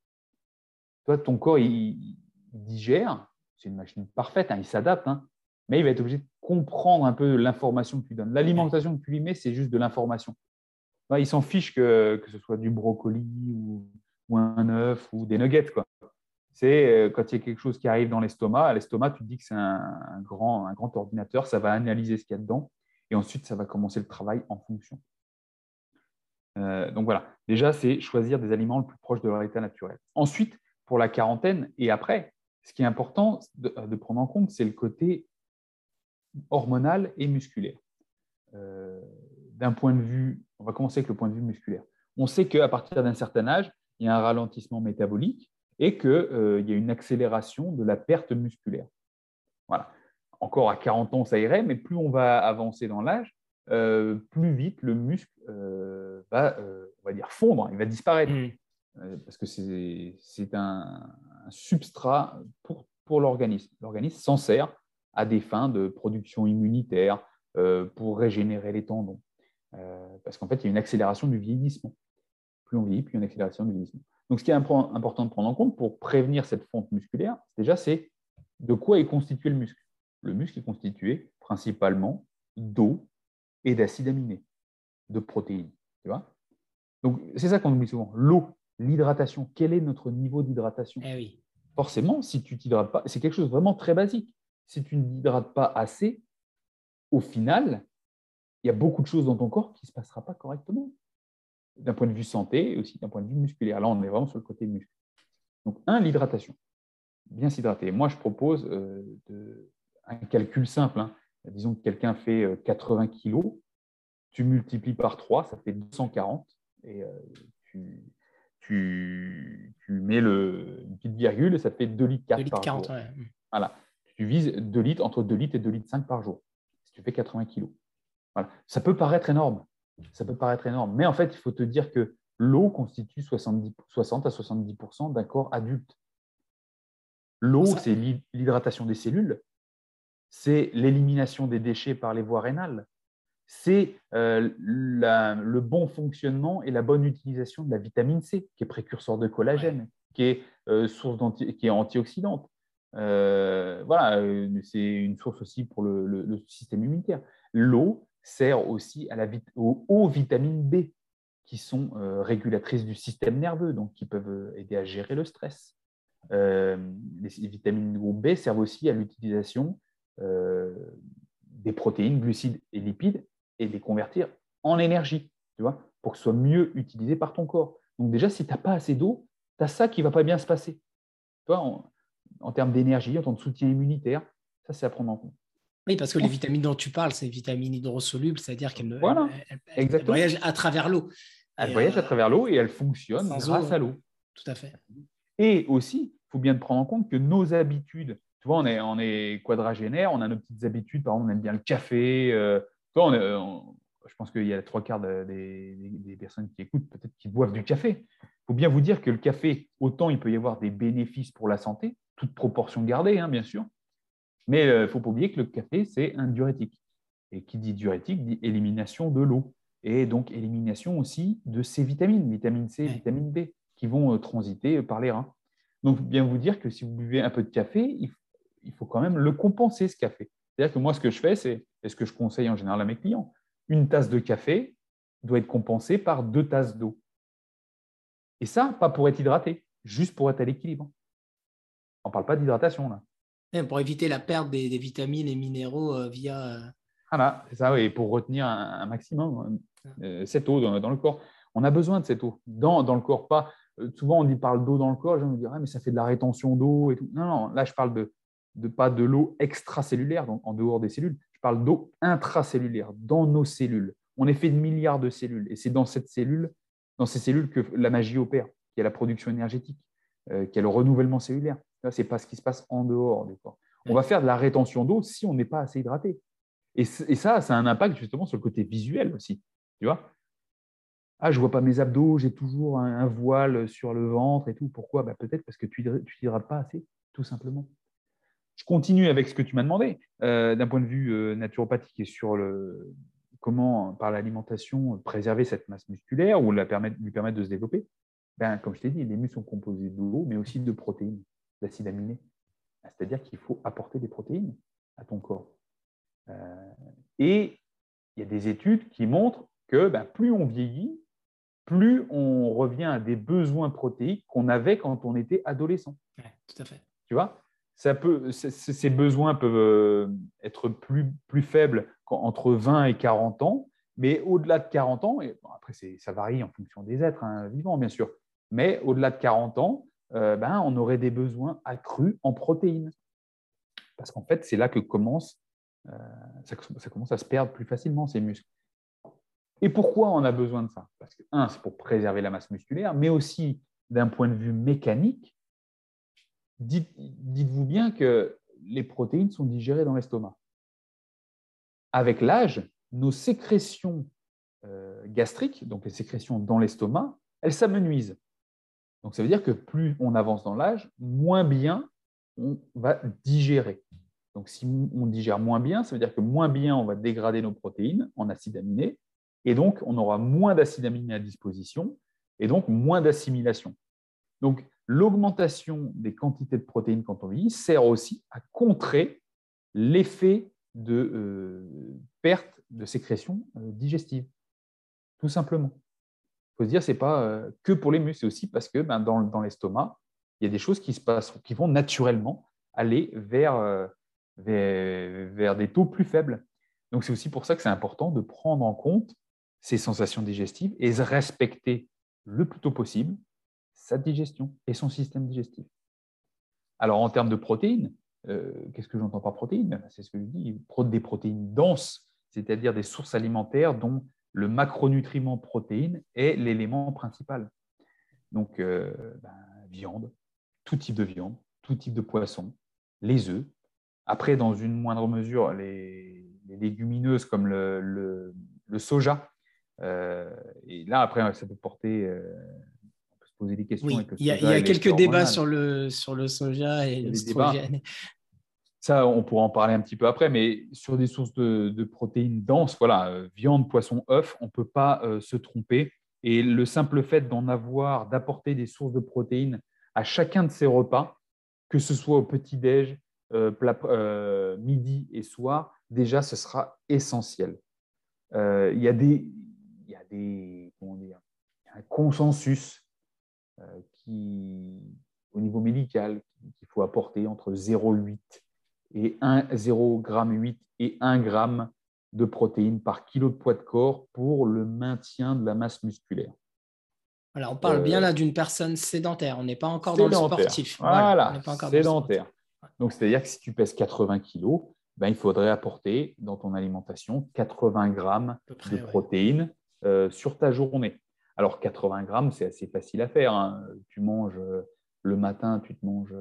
Toi, ton corps, il, digère, c'est une machine parfaite, hein, il s'adapte, hein, mais il va être obligé de comprendre un peu l'information que tu donnes. L'alimentation que tu lui mets, c'est juste de l'information. Il s'en fiche que, que, ce soit du brocoli ou, un œuf ou des nuggets. C'est euh, quand il y a quelque chose qui arrive dans l'estomac, à l'estomac, tu te dis que c'est un, grand, un grand ordinateur, ça va analyser ce qu'il y a dedans et ensuite, ça va commencer le travail en fonction. Euh, donc voilà, déjà, c'est choisir des aliments le plus proche de leur état naturel. Ensuite, pour la quarantaine et après, ce qui est important de, prendre en compte, c'est le côté hormonal et musculaire. Euh, d'un point de vue, on va commencer avec le point de vue musculaire. On sait qu'à partir d'un certain âge, il y a un ralentissement métabolique et qu'il euh, y a une accélération de la perte musculaire. Voilà. Encore à 40 ans, ça irait, mais plus on va avancer dans l'âge, euh, plus vite le muscle euh, va, on va dire, fondre, il va disparaître. Mmh. parce que c'est un, substrat pour, pour l'organisme. L'organisme s'en sert à des fins de production immunitaire, pour régénérer les tendons. parce qu'en fait, il y a une accélération du vieillissement. Plus on vieillit, plus il y a une accélération du vieillissement. Donc, ce qui est important de prendre en compte pour prévenir cette fonte musculaire, déjà, c'est de quoi est constitué le muscle. Le muscle est constitué principalement d'eau et d'acides aminés, de protéines. Tu vois Donc, c'est ça qu'on oublie souvent. L'eau, l'hydratation. Quel est notre niveau d'hydratation? Eh Forcément, si tu t'hydrates pas, c'est quelque chose de vraiment très basique. Si tu ne t'hydrates pas assez, au final, il y a beaucoup de choses dans ton corps qui ne se passera pas correctement d'un point de vue santé et aussi d'un point de vue musculaire. Là, on est vraiment sur le côté muscle. Donc, un, l'hydratation. Bien s'hydrater. Moi, je propose euh, un calcul simple. Hein. Disons que quelqu'un fait 80 euh, kg, tu multiplies par 3, ça fait 240. Et euh, tu, tu, mets le, une petite virgule et ça fait 2 litres 4 par jour. Voilà. Tu vises 2 litres, entre 2 litres et 2 litres 5 par jour, si tu fais 80 kg. Voilà. Ça peut paraître énorme, ça peut paraître énorme, mais en fait, il faut te dire que l'eau constitue 70, 60 à 70% d'un corps adulte. L'eau, c'est l'hydratation des cellules, c'est l'élimination des déchets par les voies rénales, c'est euh, le bon fonctionnement et la bonne utilisation de la vitamine C, qui est précurseur de collagène, qui est euh, source qui est antioxydante. Euh, voilà, c'est une source aussi pour le système immunitaire. L'eau, sert aussi à la, aux, vitamines B, qui sont euh, régulatrices du système nerveux, donc qui peuvent euh, aider à gérer le stress. Euh, les, vitamines B servent aussi à l'utilisation des protéines, glucides et lipides et les convertir en énergie, tu vois, pour que ce soit mieux utilisé par ton corps. Donc déjà, si tu n'as pas assez d'eau, tu as ça qui va pas bien se passer. Tu en, en termes d'énergie, en termes de soutien immunitaire, ça, c'est à prendre en compte. Oui, parce que les vitamines dont tu parles, c'est des vitamines hydrosolubles, c'est-à-dire qu'elles voilà, voyagent à travers l'eau. Elles voyagent à euh, travers l'eau et elles fonctionnent grâce à l'eau. Tout à fait. Et aussi, il faut bien prendre en compte que nos habitudes, tu vois, on est, on est quadragénaire, on a nos petites habitudes, par exemple, on aime bien le café. Euh, je pense qu'il y a trois quarts des, des, personnes qui écoutent, peut-être qui boivent du café. Il faut bien vous dire que le café, autant il peut y avoir des bénéfices pour la santé, toute proportion gardée, hein, bien sûr, mais il euh, ne faut pas oublier que le café, c'est un diurétique. Et qui dit diurétique dit élimination de l'eau. Et donc élimination aussi de ces vitamines, vitamine C, vitamine B, qui vont euh, transiter par les reins. Donc, bien vous dire que si vous buvez un peu de café, il faut quand même le compenser, ce café. C'est-à-dire que moi, ce que je fais, c'est, et ce que je conseille en général à mes clients, une tasse de café doit être compensée par deux tasses d'eau. Et ça, pas pour être hydraté, juste pour être à l'équilibre. On ne parle pas d'hydratation là pour éviter la perte des, vitamines et minéraux euh, via. Euh, voilà, c'est ça, et pour retenir un, maximum euh, cette eau dans, le corps. On a besoin de cette eau dans, dans le corps. Pas, souvent, on dit parle d'eau dans le corps, je me dirais, mais ça fait de la rétention d'eau et tout. Non, non, là, je parle de, de pas de l'eau extracellulaire, donc en dehors des cellules. Je parle d'eau intracellulaire, dans nos cellules. On est fait de milliards de cellules, et c'est dans cette cellule, dans ces cellules que la magie opère, qui est la production énergétique, qui est le renouvellement cellulaire. Ce n'est pas ce qui se passe en dehors du corps. On va faire de la rétention d'eau si on n'est pas assez hydraté. Et, ça, ça a un impact justement sur le côté visuel aussi. Tu vois ah, je vois pas mes abdos, j'ai toujours un, voile sur le ventre et tout. Pourquoi? Bah, Peut-être parce que tu ne t'hydrates pas assez, tout simplement. Je continue avec ce que tu m'as demandé euh, d'un point de vue euh, naturopathique et sur le, comment, par l'alimentation, préserver cette masse musculaire ou la permettre, lui permettre de se développer. Ben, comme je t'ai dit, les muscles sont composés d'eau, mais aussi de protéines d'acides aminés. C'est-à-dire qu'il faut apporter des protéines à ton corps. Euh, et il y a des études qui montrent que ben, plus on vieillit, plus on revient à des besoins protéiques qu'on avait quand on était adolescent. tout à fait. Tu vois ça peut, Ces besoins peuvent euh, être plus, plus faibles entre 20 et 40 ans, mais au-delà de 40 ans, et après, ça varie en fonction des êtres hein, vivants, bien sûr. Mais au-delà de 40 ans, euh, ben, on aurait des besoins accrus en protéines. Parce qu'en fait, c'est là que commence, ça, commence à se perdre plus facilement, ces muscles. Et pourquoi on a besoin de ça? Parce que, un, c'est pour préserver la masse musculaire, mais aussi d'un point de vue mécanique, dites-vous bien que les protéines sont digérées dans l'estomac. Avec l'âge, nos sécrétions euh, gastriques, donc les sécrétions dans l'estomac, elles s'amenuisent. Donc ça veut dire que plus on avance dans l'âge, moins bien on va digérer. Donc si on digère moins bien, ça veut dire que moins bien on va dégrader nos protéines en acides aminés, et donc on aura moins d'acides aminés à disposition, et donc moins d'assimilation. Donc l'augmentation des quantités de protéines quand on vieillit sert aussi à contrer l'effet de euh, perte de sécrétion euh, digestive, tout simplement. Faut se dire, ce n'est pas euh, que pour les muscles, c'est aussi parce que ben, dans, l'estomac, il y a des choses qui se passent, qui vont naturellement aller vers, vers des taux plus faibles. Donc c'est aussi pour ça que c'est important de prendre en compte ces sensations digestives et respecter le plus tôt possible sa digestion et son système digestif. Alors, en termes de protéines, euh, qu'est-ce que j'entends par protéines? Ben, C'est ce que je dis, des protéines denses, c'est-à-dire des sources alimentaires dont le macronutriment protéine est l'élément principal. Donc, euh, ben, viande, tout type de viande, tout type de poisson, les œufs. Après, dans une moindre mesure, les, légumineuses comme le, soja. Euh, et là, après, ça peut porter poser des questions. il y a, quelques débats sur le, sur le soja et l'oestrogène. Ça, on pourra en parler un petit peu après, mais sur des sources de, protéines denses, voilà, euh, viande, poisson, œuf, on ne peut pas euh, se tromper. Et le simple fait d'en avoir, d'apporter des sources de protéines à chacun de ces repas, que ce soit au petit-déj, euh, midi et soir, déjà, ce sera essentiel. il y a des, y a des comment dire, un consensus qui, au niveau médical, qu'il faut apporter entre 0,8 et 0,8 et 1 g de protéines par kilo de poids de corps pour le maintien de la masse musculaire. Alors, on parle bien là d'une personne sédentaire. On n'est pas encore dans le sportif. Voilà, sédentaire. Donc, c'est-à-dire que si tu pèses 80 kg, ben, il faudrait apporter dans ton alimentation 80 grammes de protéines euh, sur ta journée. Alors 80 grammes, c'est assez facile à faire. Hein. Tu manges euh, le matin, tu te manges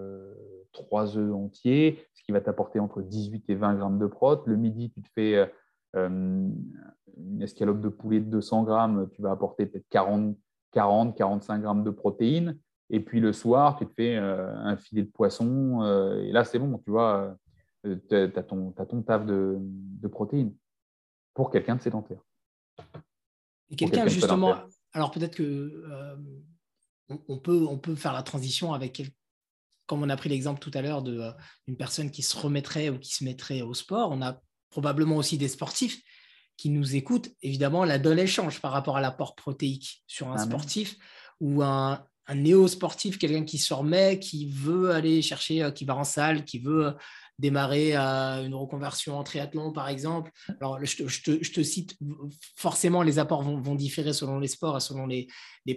3 euh, œufs entiers, ce qui va t'apporter entre 18 et 20 grammes de prot. Le midi, tu te fais euh, une escalope de poulet de 200 grammes, tu vas apporter peut-être 40, 40, 45 grammes de protéines. Et puis le soir, tu te fais un filet de poisson. et là, c'est bon, tu vois, tu as, ton, taf de, de protéines pour quelqu'un de sédentaire. Et quelqu'un, justement, alors peut-être que euh, on, peut, on peut faire la transition avec, comme on a pris l'exemple tout à l'heure d'une euh, personne qui se remettrait ou qui se mettrait au sport. On a probablement aussi des sportifs qui nous écoutent. Évidemment, la donne change par rapport à l'apport protéique sur un sportif ou un, un néo-sportif, quelqu'un qui se remet, qui veut aller chercher, euh, qui va en salle, qui veut démarrer à une reconversion en triathlon, par exemple. Alors, je te, cite, forcément, les apports vont, différer selon les sports et selon les,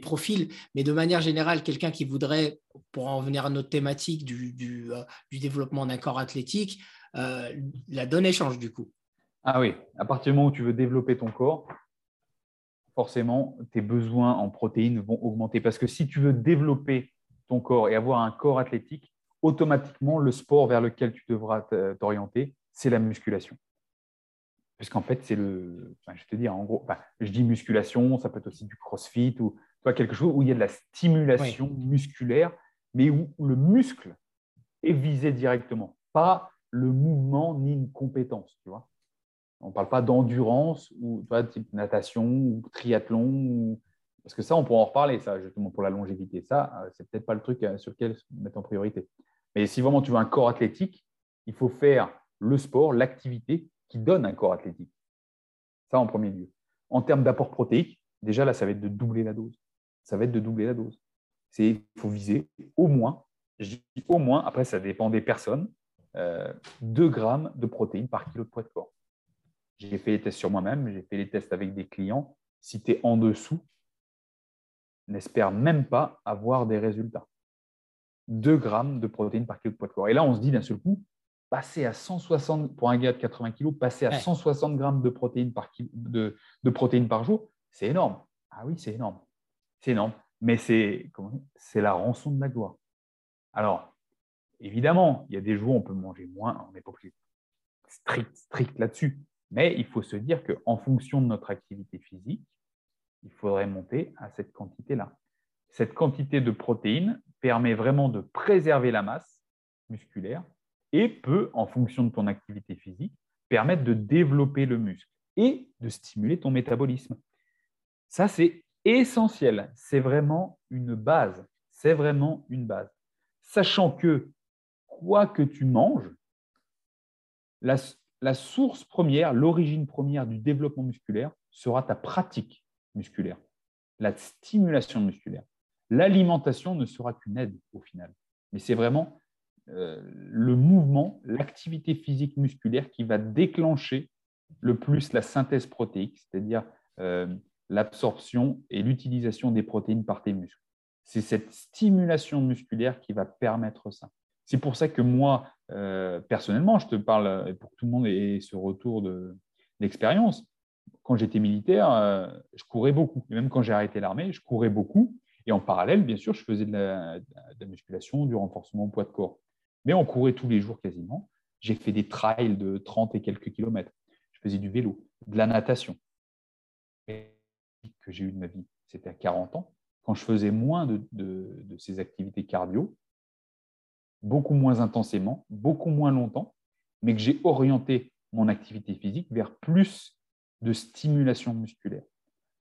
profils, mais de manière générale, quelqu'un qui voudrait, pour en venir à notre thématique du, euh, développement d'un corps athlétique, euh, la donnée change du coup. Ah oui, à partir du moment où tu veux développer ton corps, forcément, tes besoins en protéines vont augmenter. Parce que si tu veux développer ton corps et avoir un corps athlétique, automatiquement, le sport vers lequel tu devras t'orienter, c'est la musculation. Puisqu'en fait, c'est le. je te dis, en gros, je dis musculation, ça peut être aussi du crossfit ou quelque chose où il y a de la stimulation musculaire, mais où le muscle est visé directement, pas le mouvement ni une compétence. Tu vois on ne parle pas d'endurance ou type natation ou triathlon parce que ça, on pourra en reparler, ça, justement, pour la longévité. Ça, euh, c'est peut-être pas le truc euh, sur lequel mettre en priorité. Mais si vraiment tu veux un corps athlétique, il faut faire le sport, l'activité qui donne un corps athlétique. Ça en premier lieu. En termes d'apport protéique, déjà là, ça va être de doubler la dose. Ça va être de doubler la dose. Il faut viser au moins, au moins, après ça dépend des personnes, 2 euh, grammes de protéines par kilo de poids de corps. J'ai fait les tests sur moi-même, j'ai fait les tests avec des clients. si tu es en dessous, n'espère même pas avoir des résultats. 2 grammes de protéines par kilo de poids de corps. Et là, on se dit d'un seul coup, passer à 160, pour un gars de 80 kg, passer à 160 grammes de protéines par, de, protéines par jour, c'est énorme. Ah oui, c'est énorme. C'est énorme. Mais c'est la rançon de la gloire. Alors, évidemment, il y a des jours où on peut manger moins, on n'est pas plus strict, strict là-dessus. Mais il faut se dire qu'en fonction de notre activité physique, il faudrait monter à cette quantité-là. Cette quantité de protéines permet vraiment de préserver la masse musculaire et peut, en fonction de ton activité physique, permettre de développer le muscle et de stimuler ton métabolisme. Ça, c'est essentiel. C'est vraiment une base. C'est vraiment une base. Sachant que quoi que tu manges, la, la source première, l'origine première du développement musculaire sera ta pratique musculaire, la stimulation musculaire. L'alimentation ne sera qu'une aide au final. Mais c'est vraiment euh, le mouvement, l'activité physique musculaire qui va déclencher le plus la synthèse protéique, c'est-à-dire euh, l'absorption et l'utilisation des protéines par tes muscles. C'est cette stimulation musculaire qui va permettre ça. C'est pour ça que moi, euh, personnellement, je te parle pour que tout le monde ait ce retour d'expérience. quand j'étais militaire, je courais beaucoup. même quand j'ai arrêté l'armée, je courais beaucoup. Et en parallèle, bien sûr, je faisais de la, musculation, du renforcement au poids de corps. Mais on courait tous les jours quasiment. J'ai fait des trails de 30 et quelques kilomètres. Je faisais du vélo, de la natation. Et que j'ai eu de ma vie, c'était à 40 ans, quand je faisais moins de, de ces activités cardio, beaucoup moins intensément, beaucoup moins longtemps, mais que j'ai orienté mon activité physique vers plus de stimulation musculaire,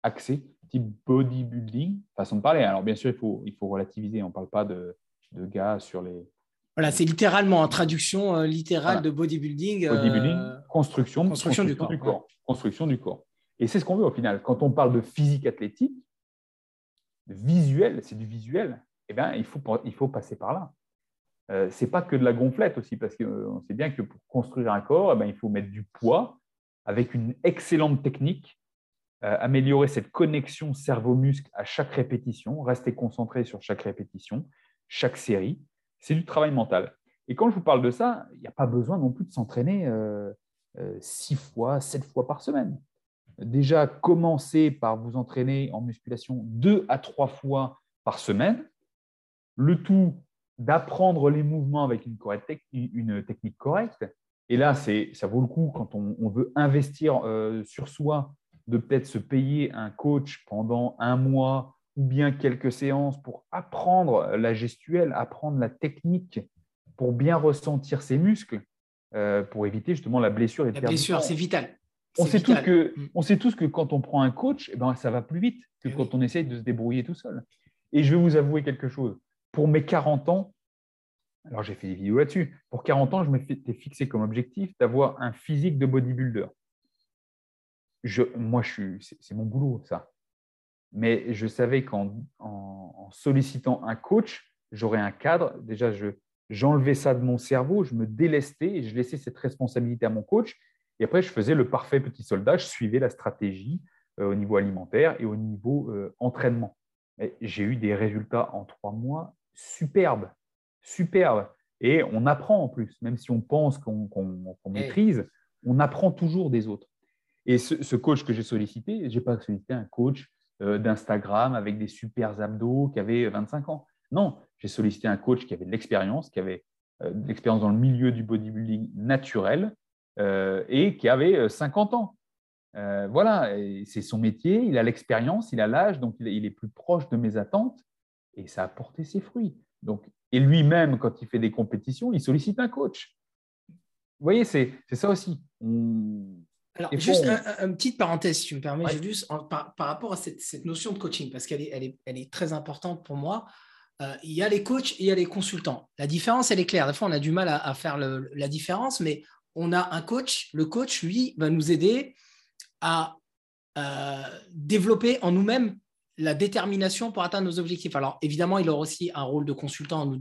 axé type bodybuilding, façon de parler. Alors bien sûr, il faut, il faut relativiser, on ne parle pas de, de gars sur les, voilà, c'est littéralement en traduction euh, littérale de bodybuilding. Euh, bodybuilding, construction, construction, du, corps. Construction du corps. Et c'est ce qu'on veut au final. Quand on parle de physique athlétique, de visuel, c'est du visuel, eh bien, il, faut, il faut passer par là. Euh, ce n'est pas que de la gonflette aussi, parce qu'on sait bien que pour construire un corps, eh bien, il faut mettre du poids avec une excellente technique, améliorer cette connexion cerveau-muscle à chaque répétition, rester concentré sur chaque répétition, chaque série c'est du travail mental. Et quand je vous parle de ça, il n'y a pas besoin non plus de s'entraîner euh, euh, six fois, sept fois par semaine. Déjà, commencez par vous entraîner en musculation deux à trois fois par semaine. Le tout d'apprendre les mouvements avec une, technique correcte. Et là, ça vaut le coup quand on, veut investir euh, sur soi, de peut-être se payer un coach pendant un mois ou bien quelques séances pour apprendre la gestuelle, apprendre la technique, pour bien ressentir ses muscles, euh, pour éviter justement la blessure. Et la blessure, c'est vital. On sait, Tous que, mm. on sait tous que quand on prend un coach, eh ben, ça va plus vite que eh quand on essaye de se débrouiller tout seul. Et je vais vous avouer quelque chose. Pour mes 40 ans, alors j'ai fait des vidéos là-dessus, pour 40 ans, je m'étais fixé comme objectif d'avoir un physique de bodybuilder. Je, moi, c'est mon boulot, ça mais je savais qu'en sollicitant un coach, j'aurais un cadre. Déjà, j'enlevais ça de mon cerveau, je me délestais et je laissais cette responsabilité à mon coach. Et après, je faisais le parfait petit soldat, je suivais la stratégie euh, au niveau alimentaire et au niveau euh, entraînement. J'ai eu des résultats en trois mois superbes, superbes. Et on apprend en plus, même si on pense qu'on maîtrise, on apprend toujours des autres. Et ce, coach que j'ai sollicité, je n'ai pas sollicité un coach euh, d'Instagram avec des super abdos qui avaient 25 ans. Non, j'ai sollicité un coach qui avait de l'expérience, qui avait euh, de l'expérience dans le milieu du bodybuilding naturel euh, et qui avait 50 ans. voilà, c'est son métier, il a l'expérience, il a l'âge, donc il est plus proche de mes attentes et ça a porté ses fruits. Donc, et lui-même, quand il fait des compétitions, il sollicite un coach. Vous voyez, c'est ça aussi. Alors, juste une petite parenthèse, si tu me permets, juste par, rapport à cette, notion de coaching, parce qu'elle est, elle est, elle est, très importante pour moi. Euh, il y a les coachs et il y a les consultants. La différence, elle est claire. Des fois, on a du mal à, faire la différence, mais on a un coach. Le coach, lui, va nous aider à euh, développer en nous-mêmes la détermination pour atteindre nos objectifs. Alors, évidemment, il aura aussi un rôle de consultant en nous,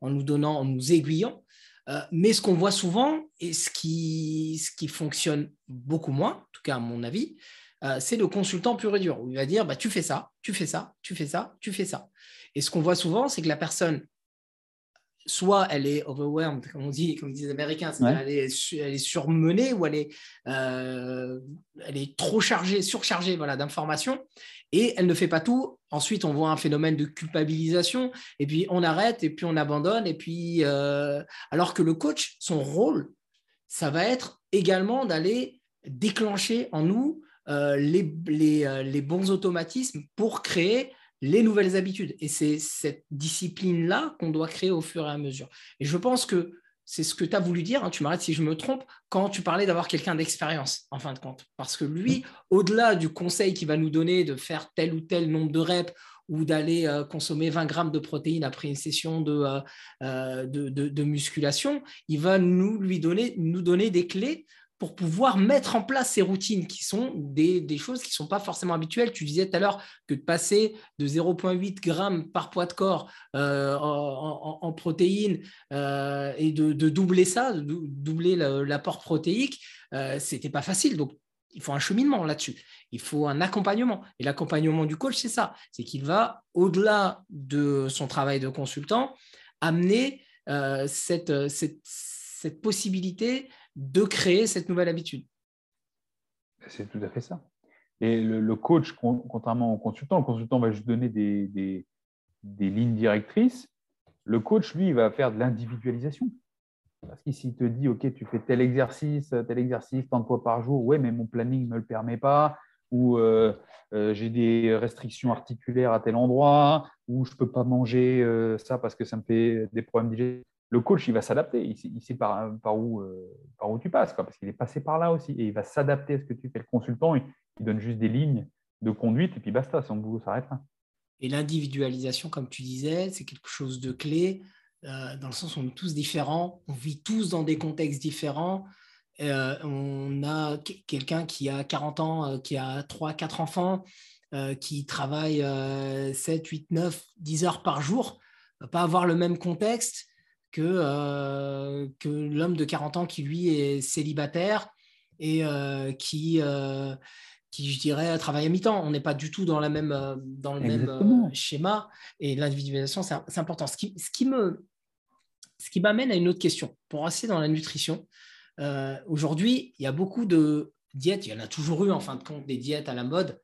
en nous donnant, en nous aiguillant. Euh, mais ce qu'on voit souvent et ce qui, fonctionne beaucoup moins, en tout cas à mon avis, euh, c'est le consultant pur et dur. Où il va dire, bah, tu fais ça, tu fais ça, tu fais ça, tu fais ça. Et ce qu'on voit souvent, c'est que la personne, soit elle est overwhelmed, comme on dit, comme disent les Américains, elle, est, elle, est, surmenée ou elle est, euh, elle est trop chargée, surchargée voilà, d'informations et elle ne fait pas tout. Ensuite, on voit un phénomène de culpabilisation et puis on arrête et puis on abandonne. Et puis, euh, alors que le coach, son rôle, ça va être également d'aller déclencher en nous euh, les, les, les bons automatismes pour créer les nouvelles habitudes. Et c'est cette discipline-là qu'on doit créer au fur et à mesure. Et je pense que c'est ce que tu as voulu dire, hein, tu m'arrêtes si je me trompe, quand tu parlais d'avoir quelqu'un d'expérience, en fin de compte. Parce que lui, au-delà du conseil qu'il va nous donner de faire tel ou tel nombre de reps ou d'aller euh, consommer 20 grammes de protéines après une session de, euh, euh, de, de, musculation, il va nous, lui donner, nous donner des clés pour pouvoir mettre en place ces routines qui sont des, choses qui ne sont pas forcément habituelles. Tu disais tout à l'heure que de passer de 0,8 grammes par poids de corps euh, en, protéines euh, et de, doubler ça, de doubler l'apport protéique, euh, ce n'était pas facile. Donc, il faut un cheminement là-dessus. Il faut un accompagnement. Et l'accompagnement du coach, c'est ça. C'est qu'il va, au-delà de son travail de consultant, amener cette, possibilité de créer cette nouvelle habitude. C'est tout à fait ça. Et le, coach, contrairement au consultant, le consultant va juste donner des, lignes directrices. Le coach, lui, va faire de l'individualisation. Parce qu'ici, il te dit, OK, tu fais tel exercice, tel exercice, tant de fois par jour, ouais, mais mon planning ne me le permet pas, ou euh, euh, j'ai des restrictions articulaires à tel endroit, ou je ne peux pas manger euh, ça parce que ça me fait des problèmes digestifs le coach, il va s'adapter. Il, sait, par, où, euh, par où tu passes, parce qu'il est passé par là aussi. Et il va s'adapter à ce que tu fais. Le consultant, il, donne juste des lignes de conduite et puis basta, son boulot s'arrête là. Et l'individualisation, comme tu disais, c'est quelque chose de clé, euh, dans le sens où on est tous différents, on vit tous dans des contextes différents. Euh, on a quelqu'un qui a 40 ans, qui a 3, 4 enfants, qui travaille 7, 8, 9, 10 heures par jour, ne va pas avoir le même contexte que, euh, que l'homme de 40 ans qui, lui, est célibataire et euh, qui, euh, qui, je dirais, travaille à mi-temps. On n'est pas du tout dans, la même, dans le même schéma. Et l'individualisation, c'est important. Ce qui, ce qui me... Ce qui m'amène à une autre question. Pour rester dans la nutrition, aujourd'hui, il y a beaucoup de diètes, il y en a toujours eu en fin de compte des diètes à la mode.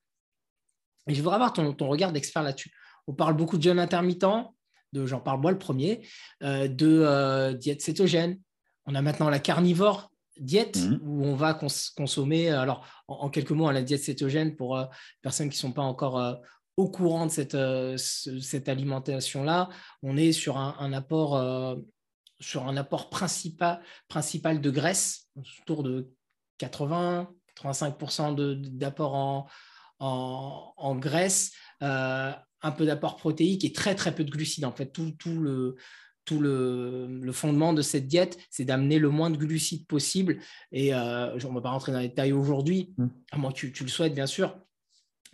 Et je voudrais avoir ton, ton regard d'expert là-dessus. On parle beaucoup de jeûne intermittent, j'en parle moi le premier, euh, de euh, diète cétogène. On a maintenant la carnivore diète mhm. où on va consommer, alors en, quelques mots, hein, la diète cétogène pour euh, personnes qui ne sont pas encore au courant de cette, cette alimentation-là, on est sur un, apport, sur un apport principal, principal de graisse, autour de 80-85% d'apport en, en, en, graisse, un peu d'apport protéique et très très peu de glucides. En fait, tout, tout le, tout le, fondement de cette diète, c'est d'amener le moins de glucides possible. Et euh, on ne va pas rentrer dans les détails aujourd'hui, mm. à moins que tu, tu, le souhaites, bien sûr.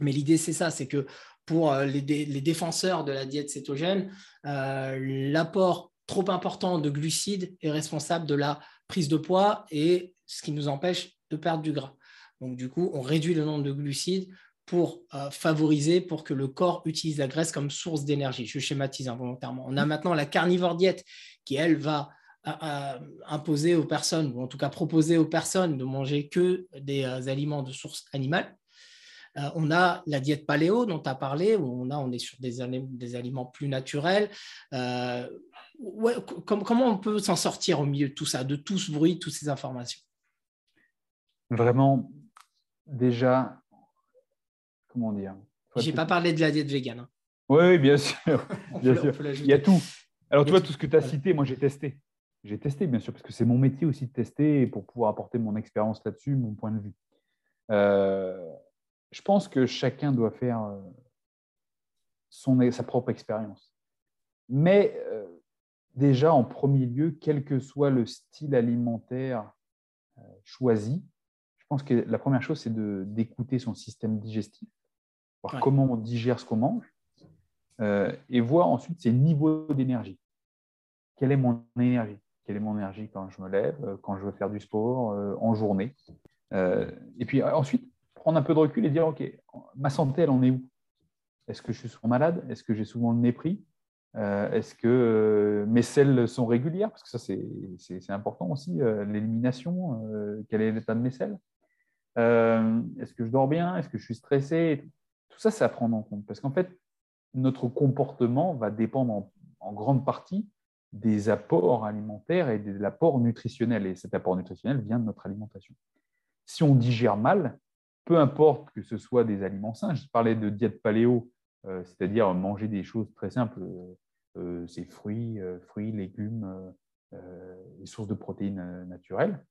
Mais l'idée, c'est ça, c'est que pour euh, les, les, défenseurs de la diète cétogène, euh, l'apport trop important de glucides est responsable de la prise de poids et ce qui nous empêche de perdre du gras. Donc, du coup, on réduit le nombre de glucides pour euh, favoriser, pour que le corps utilise la graisse comme source d'énergie. Je schématise involontairement. On a maintenant la carnivore diète qui, elle, va euh, euh, imposer aux personnes, ou en tout cas proposer aux personnes de manger que des aliments de source animale. on a la diète paléo dont tu as parlé, où on, a, on est sur des, des aliments plus naturels. comment on peut s'en sortir au milieu de tout ça, de tout ce bruit, de toutes ces informations? Vraiment, déjà, comment dire? J'ai pas parlé de la diète végane. Hein. Oui, bien sûr. *laughs* bien sûr. Il y a tout. Alors, tu vois, tout ce que tu as cité, moi, j'ai testé. J'ai testé, bien sûr, parce que c'est mon métier aussi de tester pour pouvoir apporter mon expérience là-dessus, mon point de vue. Euh, je pense que chacun doit faire euh, son, sa propre expérience. Mais euh, déjà, en premier lieu, quel que soit le style alimentaire choisi, je pense que la première chose, c'est d'écouter son système digestif voir comment on digère ce qu'on mange, euh, et voir ensuite ses niveaux d'énergie. Quelle est mon énergie? Quelle est mon énergie quand je me lève, euh, quand je veux faire du sport, euh, en journée? Et puis ensuite, prendre un peu de recul et dire, OK, ma santé, elle en est où? Est-ce que je suis souvent malade? Est-ce que j'ai souvent le mépris euh, Est-ce que mes selles sont régulières? Parce que ça, c'est important aussi, l'élimination. quel est l'état de mes selles? Est-ce que je dors bien? Est-ce que je suis stressé Tout ça, c'est à prendre en compte. Parce qu'en fait, notre comportement va dépendre en grande partie des apports alimentaires et de l'apport nutritionnel. Et cet apport nutritionnel vient de notre alimentation. Si on digère mal, peu importe que ce soit des aliments sains, je parlais de diète paléo, euh, c'est-à-dire manger des choses très simples, euh, euh, c'est fruits, fruits, légumes, les sources de protéines naturelles,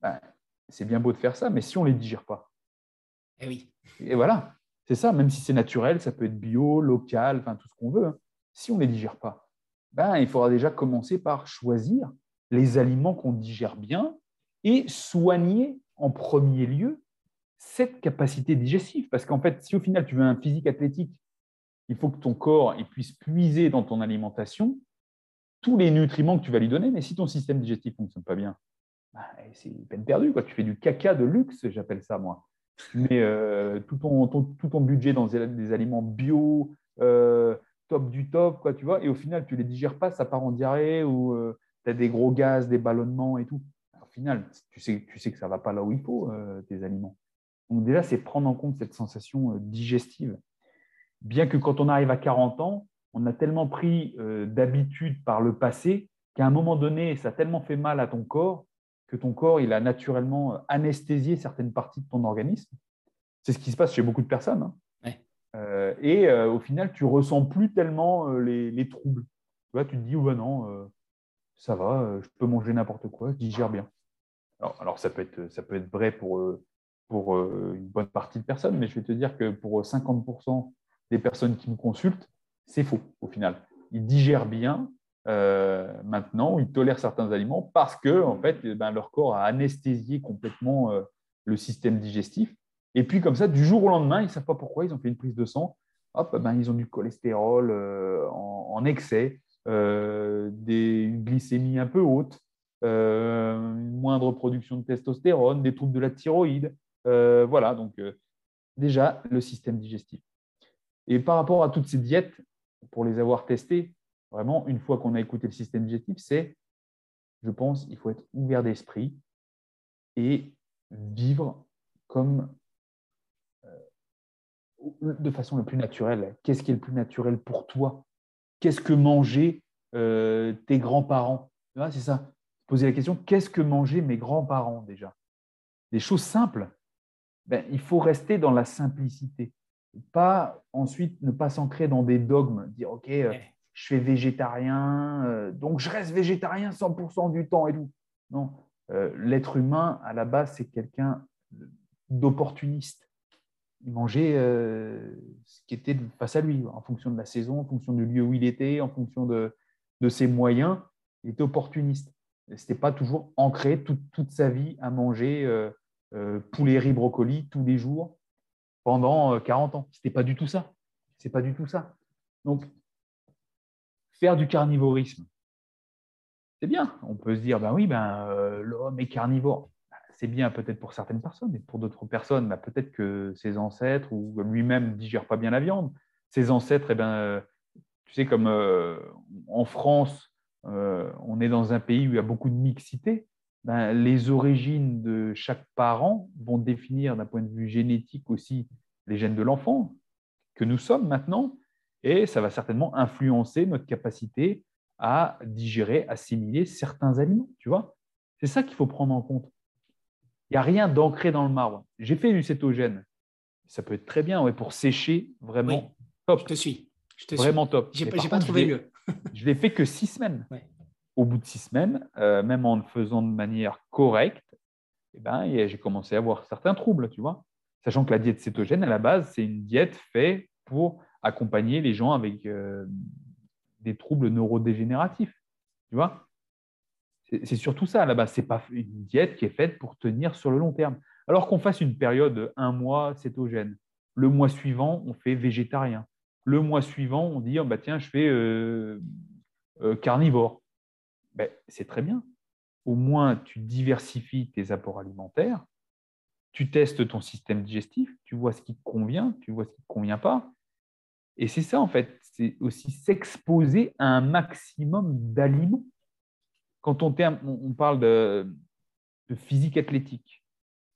ben, c'est bien beau de faire ça, mais si on ne les digère pas. Et eh oui. Et voilà, c'est ça, même si c'est naturel, ça peut être bio, local, enfin tout ce qu'on veut. Hein. Si on ne les digère pas, ben, il faudra déjà commencer par choisir les aliments qu'on digère bien et soigner en premier lieu cette capacité digestive. Parce qu'en fait, si au final tu veux un physique athlétique, il faut que ton corps puisse puiser dans ton alimentation tous les nutriments que tu vas lui donner. Mais si ton système digestif ne fonctionne pas bien, ben, c'est peine perdue. Quoi. Tu fais du caca de luxe, j'appelle ça moi. Mets euh, tout, ton, budget dans des, aliments bio, euh, top du top, quoi, tu vois, et au final, tu les digères pas, ça part en diarrhée ou euh, tu as des gros gaz, des ballonnements et tout. au final, tu sais, tu sais que ça ne va pas là où il faut, euh, tes aliments. Donc déjà, c'est prendre en compte cette sensation euh, digestive. Bien que quand on arrive à 40 ans, on a tellement pris d'habitude par le passé qu'à un moment donné, ça a tellement fait mal à ton corps que ton corps, il a naturellement anesthésié certaines parties de ton organisme. C'est ce qui se passe chez beaucoup de personnes. Hein. Euh, et euh, au final, tu ressens plus tellement euh, les, troubles. Tu, vois, tu te dis, oh, bah non, ça va, je peux manger n'importe quoi, je digère bien. Alors, ça, peut être, ça peut être vrai pour, pour une bonne partie de personnes, mais je vais te dire que pour 50% des personnes qui me consultent, c'est faux au final. Ils digèrent bien maintenant, ils tolèrent certains aliments parce que en fait, eh ben, leur corps a anesthésié complètement le système digestif et puis, comme ça, du jour au lendemain, ils ne savent pas pourquoi, ils ont fait une prise de sang. Hop, ben, ils ont du cholestérol euh, en, excès, euh, des, glycémies un peu hautes, euh, une moindre production de testostérone, des troubles de la thyroïde. voilà, donc déjà, le système digestif. Et par rapport à toutes ces diètes, pour les avoir testées, vraiment, une fois qu'on a écouté le système digestif, c'est, je pense, il faut être ouvert d'esprit et vivre comme de façon la plus naturelle. Qu'est-ce qui est le plus naturel pour toi? Qu'est-ce que mangeaient euh, tes grands-parents? C'est ça. Poser la question, qu'est-ce que mangeaient mes grands-parents déjà? Des choses simples. Ben, il faut rester dans la simplicité. Pas ensuite ne pas s'ancrer dans des dogmes, dire OK, euh, je fais végétarien, euh, donc je reste végétarien 100% du temps et tout. Non, l'être humain, à la base, c'est quelqu'un d'opportuniste il mangeait euh, ce qui était face à lui, en fonction de la saison, en fonction du lieu où il était, en fonction de, ses moyens. Il était opportuniste. Ce n'était pas toujours ancré toute, sa vie à manger euh, euh, poulet, riz, brocoli tous les jours pendant 40 ans. Ce n'était pas du tout ça. C'est pas du tout ça. Donc, faire du carnivorisme, c'est bien. On peut se dire, ben oui, ben, l'homme est carnivore c'est bien peut-être pour certaines personnes, et pour d'autres personnes, bah, peut-être que ses ancêtres ou lui-même ne digère pas bien la viande. Ses ancêtres, eh ben, euh, tu sais, comme euh, en France, euh, on est dans un pays où il y a beaucoup de mixité, ben, les origines de chaque parent vont définir d'un point de vue génétique aussi les gènes de l'enfant que nous sommes maintenant, et ça va certainement influencer notre capacité à digérer, assimiler certains aliments, tu vois. C'est ça qu'il faut prendre en compte. Il n'y a rien d'ancré dans le marbre. J'ai fait du cétogène. Ça peut être très bien ouais, pour sécher, vraiment top. Je te suis. Je te vraiment top. Je n'ai pas trouvé mieux. *laughs* je l'ai fait que six semaines. Au bout de six semaines, euh, même en le faisant de manière correcte, eh ben, j'ai commencé à avoir certains troubles, tu vois. Sachant que la diète cétogène, à la base, c'est une diète faite pour accompagner les gens avec euh, des troubles neurodégénératifs, tu vois? C'est surtout ça là-bas. Ce n'est pas une diète qui est faite pour tenir sur le long terme. Alors qu'on fasse une période un mois cétogène, le mois suivant, on fait végétarien. Le mois suivant, on dit oh, bah, tiens, je fais euh, euh, carnivore. Ben, c'est très bien. Au moins, tu diversifies tes apports alimentaires tu testes ton système digestif, tu vois ce qui te convient, tu vois ce qui ne te convient pas. Et c'est ça, en fait, c'est aussi s'exposer à un maximum d'aliments. Quand on, parle de, physique athlétique,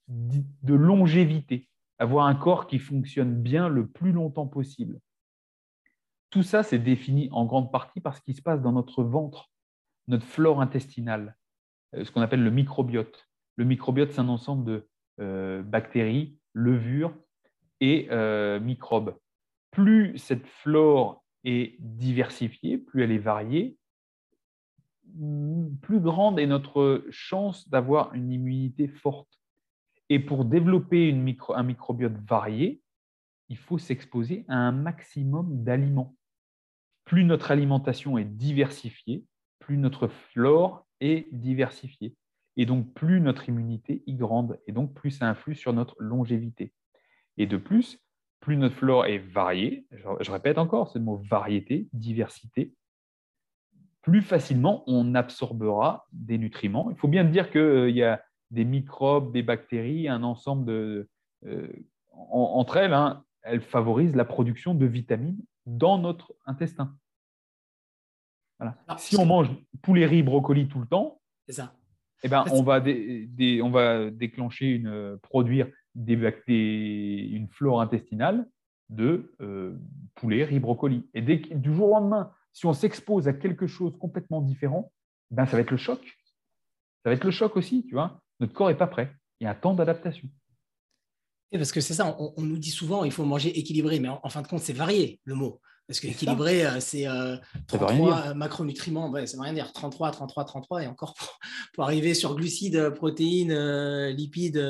de longévité, avoir un corps qui fonctionne bien le plus longtemps possible. Tout ça, c'est défini en grande partie par ce qui se passe dans notre ventre, notre flore intestinale, euh, ce qu'on appelle le microbiote. Le microbiote, c'est un ensemble de euh, bactéries, levures et euh, microbes. Plus cette flore est diversifiée, plus elle est variée, plus grande est notre chance d'avoir une immunité forte. Et pour développer un microbiote varié, il faut s'exposer à un maximum d'aliments. Plus notre alimentation est diversifiée, plus notre flore est diversifiée et donc plus notre immunité y grande, et donc plus ça influe sur notre longévité. Et de plus, plus notre flore est variée, je répète encore ce mot variété, diversité, plus facilement on absorbera des nutriments. Il faut bien dire qu'il euh, y a des microbes, des bactéries, un ensemble de... Euh, entre elles, hein, elles favorisent la production de vitamines dans notre intestin. si on mange poulet, riz, brocoli tout le temps, ça eh ben, on, va on va déclencher une, produire des, une flore intestinale de euh, poulet, riz, brocoli. Et dès, du jour au lendemain, si on s'expose à quelque chose complètement différent, ben, ça va être le choc. Ça va être le choc aussi, tu vois. Notre corps n'est pas prêt. Il y a un temps d'adaptation. Parce que c'est ça, on, nous dit souvent il faut manger équilibré, mais en fin de compte, c'est varié le mot. Parce qu'équilibré, euh, c'est 33 euh, macronutriments, ouais, ça veut rien dire. 33, 33, 33, et encore pour, arriver sur glucides, protéines, euh, lipides,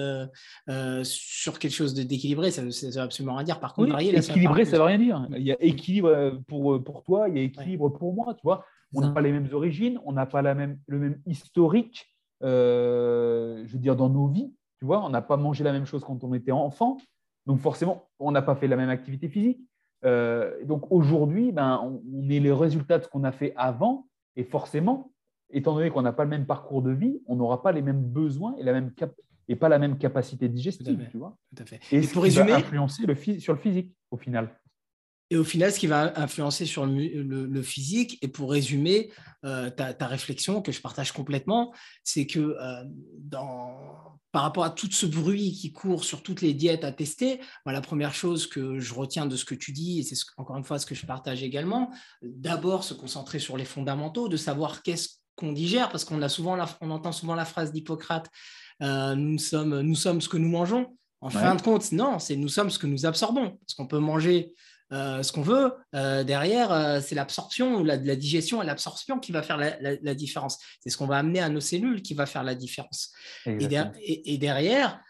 sur quelque chose d'équilibré, ça ne veut absolument rien dire. Par contre, varié, équilibré, ça ne veut rien dire. Il y a équilibre pour, pour toi, il y a équilibre pour moi, tu vois. On n'a pas les mêmes origines, on n'a pas la même, le même historique, je veux dire, dans nos vies. Tu vois, on n'a pas mangé la même chose quand on était enfant. Donc forcément, on n'a pas fait la même activité physique. Euh, donc aujourd'hui, ben, on, est les résultats de ce qu'on a fait avant, et forcément, étant donné qu'on n'a pas le même parcours de vie, on n'aura pas les mêmes besoins et, la même et pas la même capacité digestive. Tu vois Tout à fait. Et, pour résumer, va influencer le sur le physique au final. Et au final, ce qui va influencer sur le, physique, et pour résumer euh, ta, réflexion que je partage complètement, c'est que euh, dans, par rapport à tout ce bruit qui court sur toutes les diètes à tester, la première chose que je retiens de ce que tu dis, et c'est encore une fois ce que je partage également, d'abord se concentrer sur les fondamentaux, de savoir qu'est-ce qu'on digère, parce qu'on a souvent on entend souvent la phrase d'Hippocrate, euh, nous, sommes, nous sommes ce que nous mangeons. En fin de compte, non, c'est nous sommes ce que nous absorbons, parce qu'on peut manger euh, ce qu'on veut. Euh, derrière, euh, c'est l'absorption ou la, digestion et l'absorption qui va faire la, différence. C'est ce qu'on va amener à nos cellules qui va faire la différence. Et, derrière,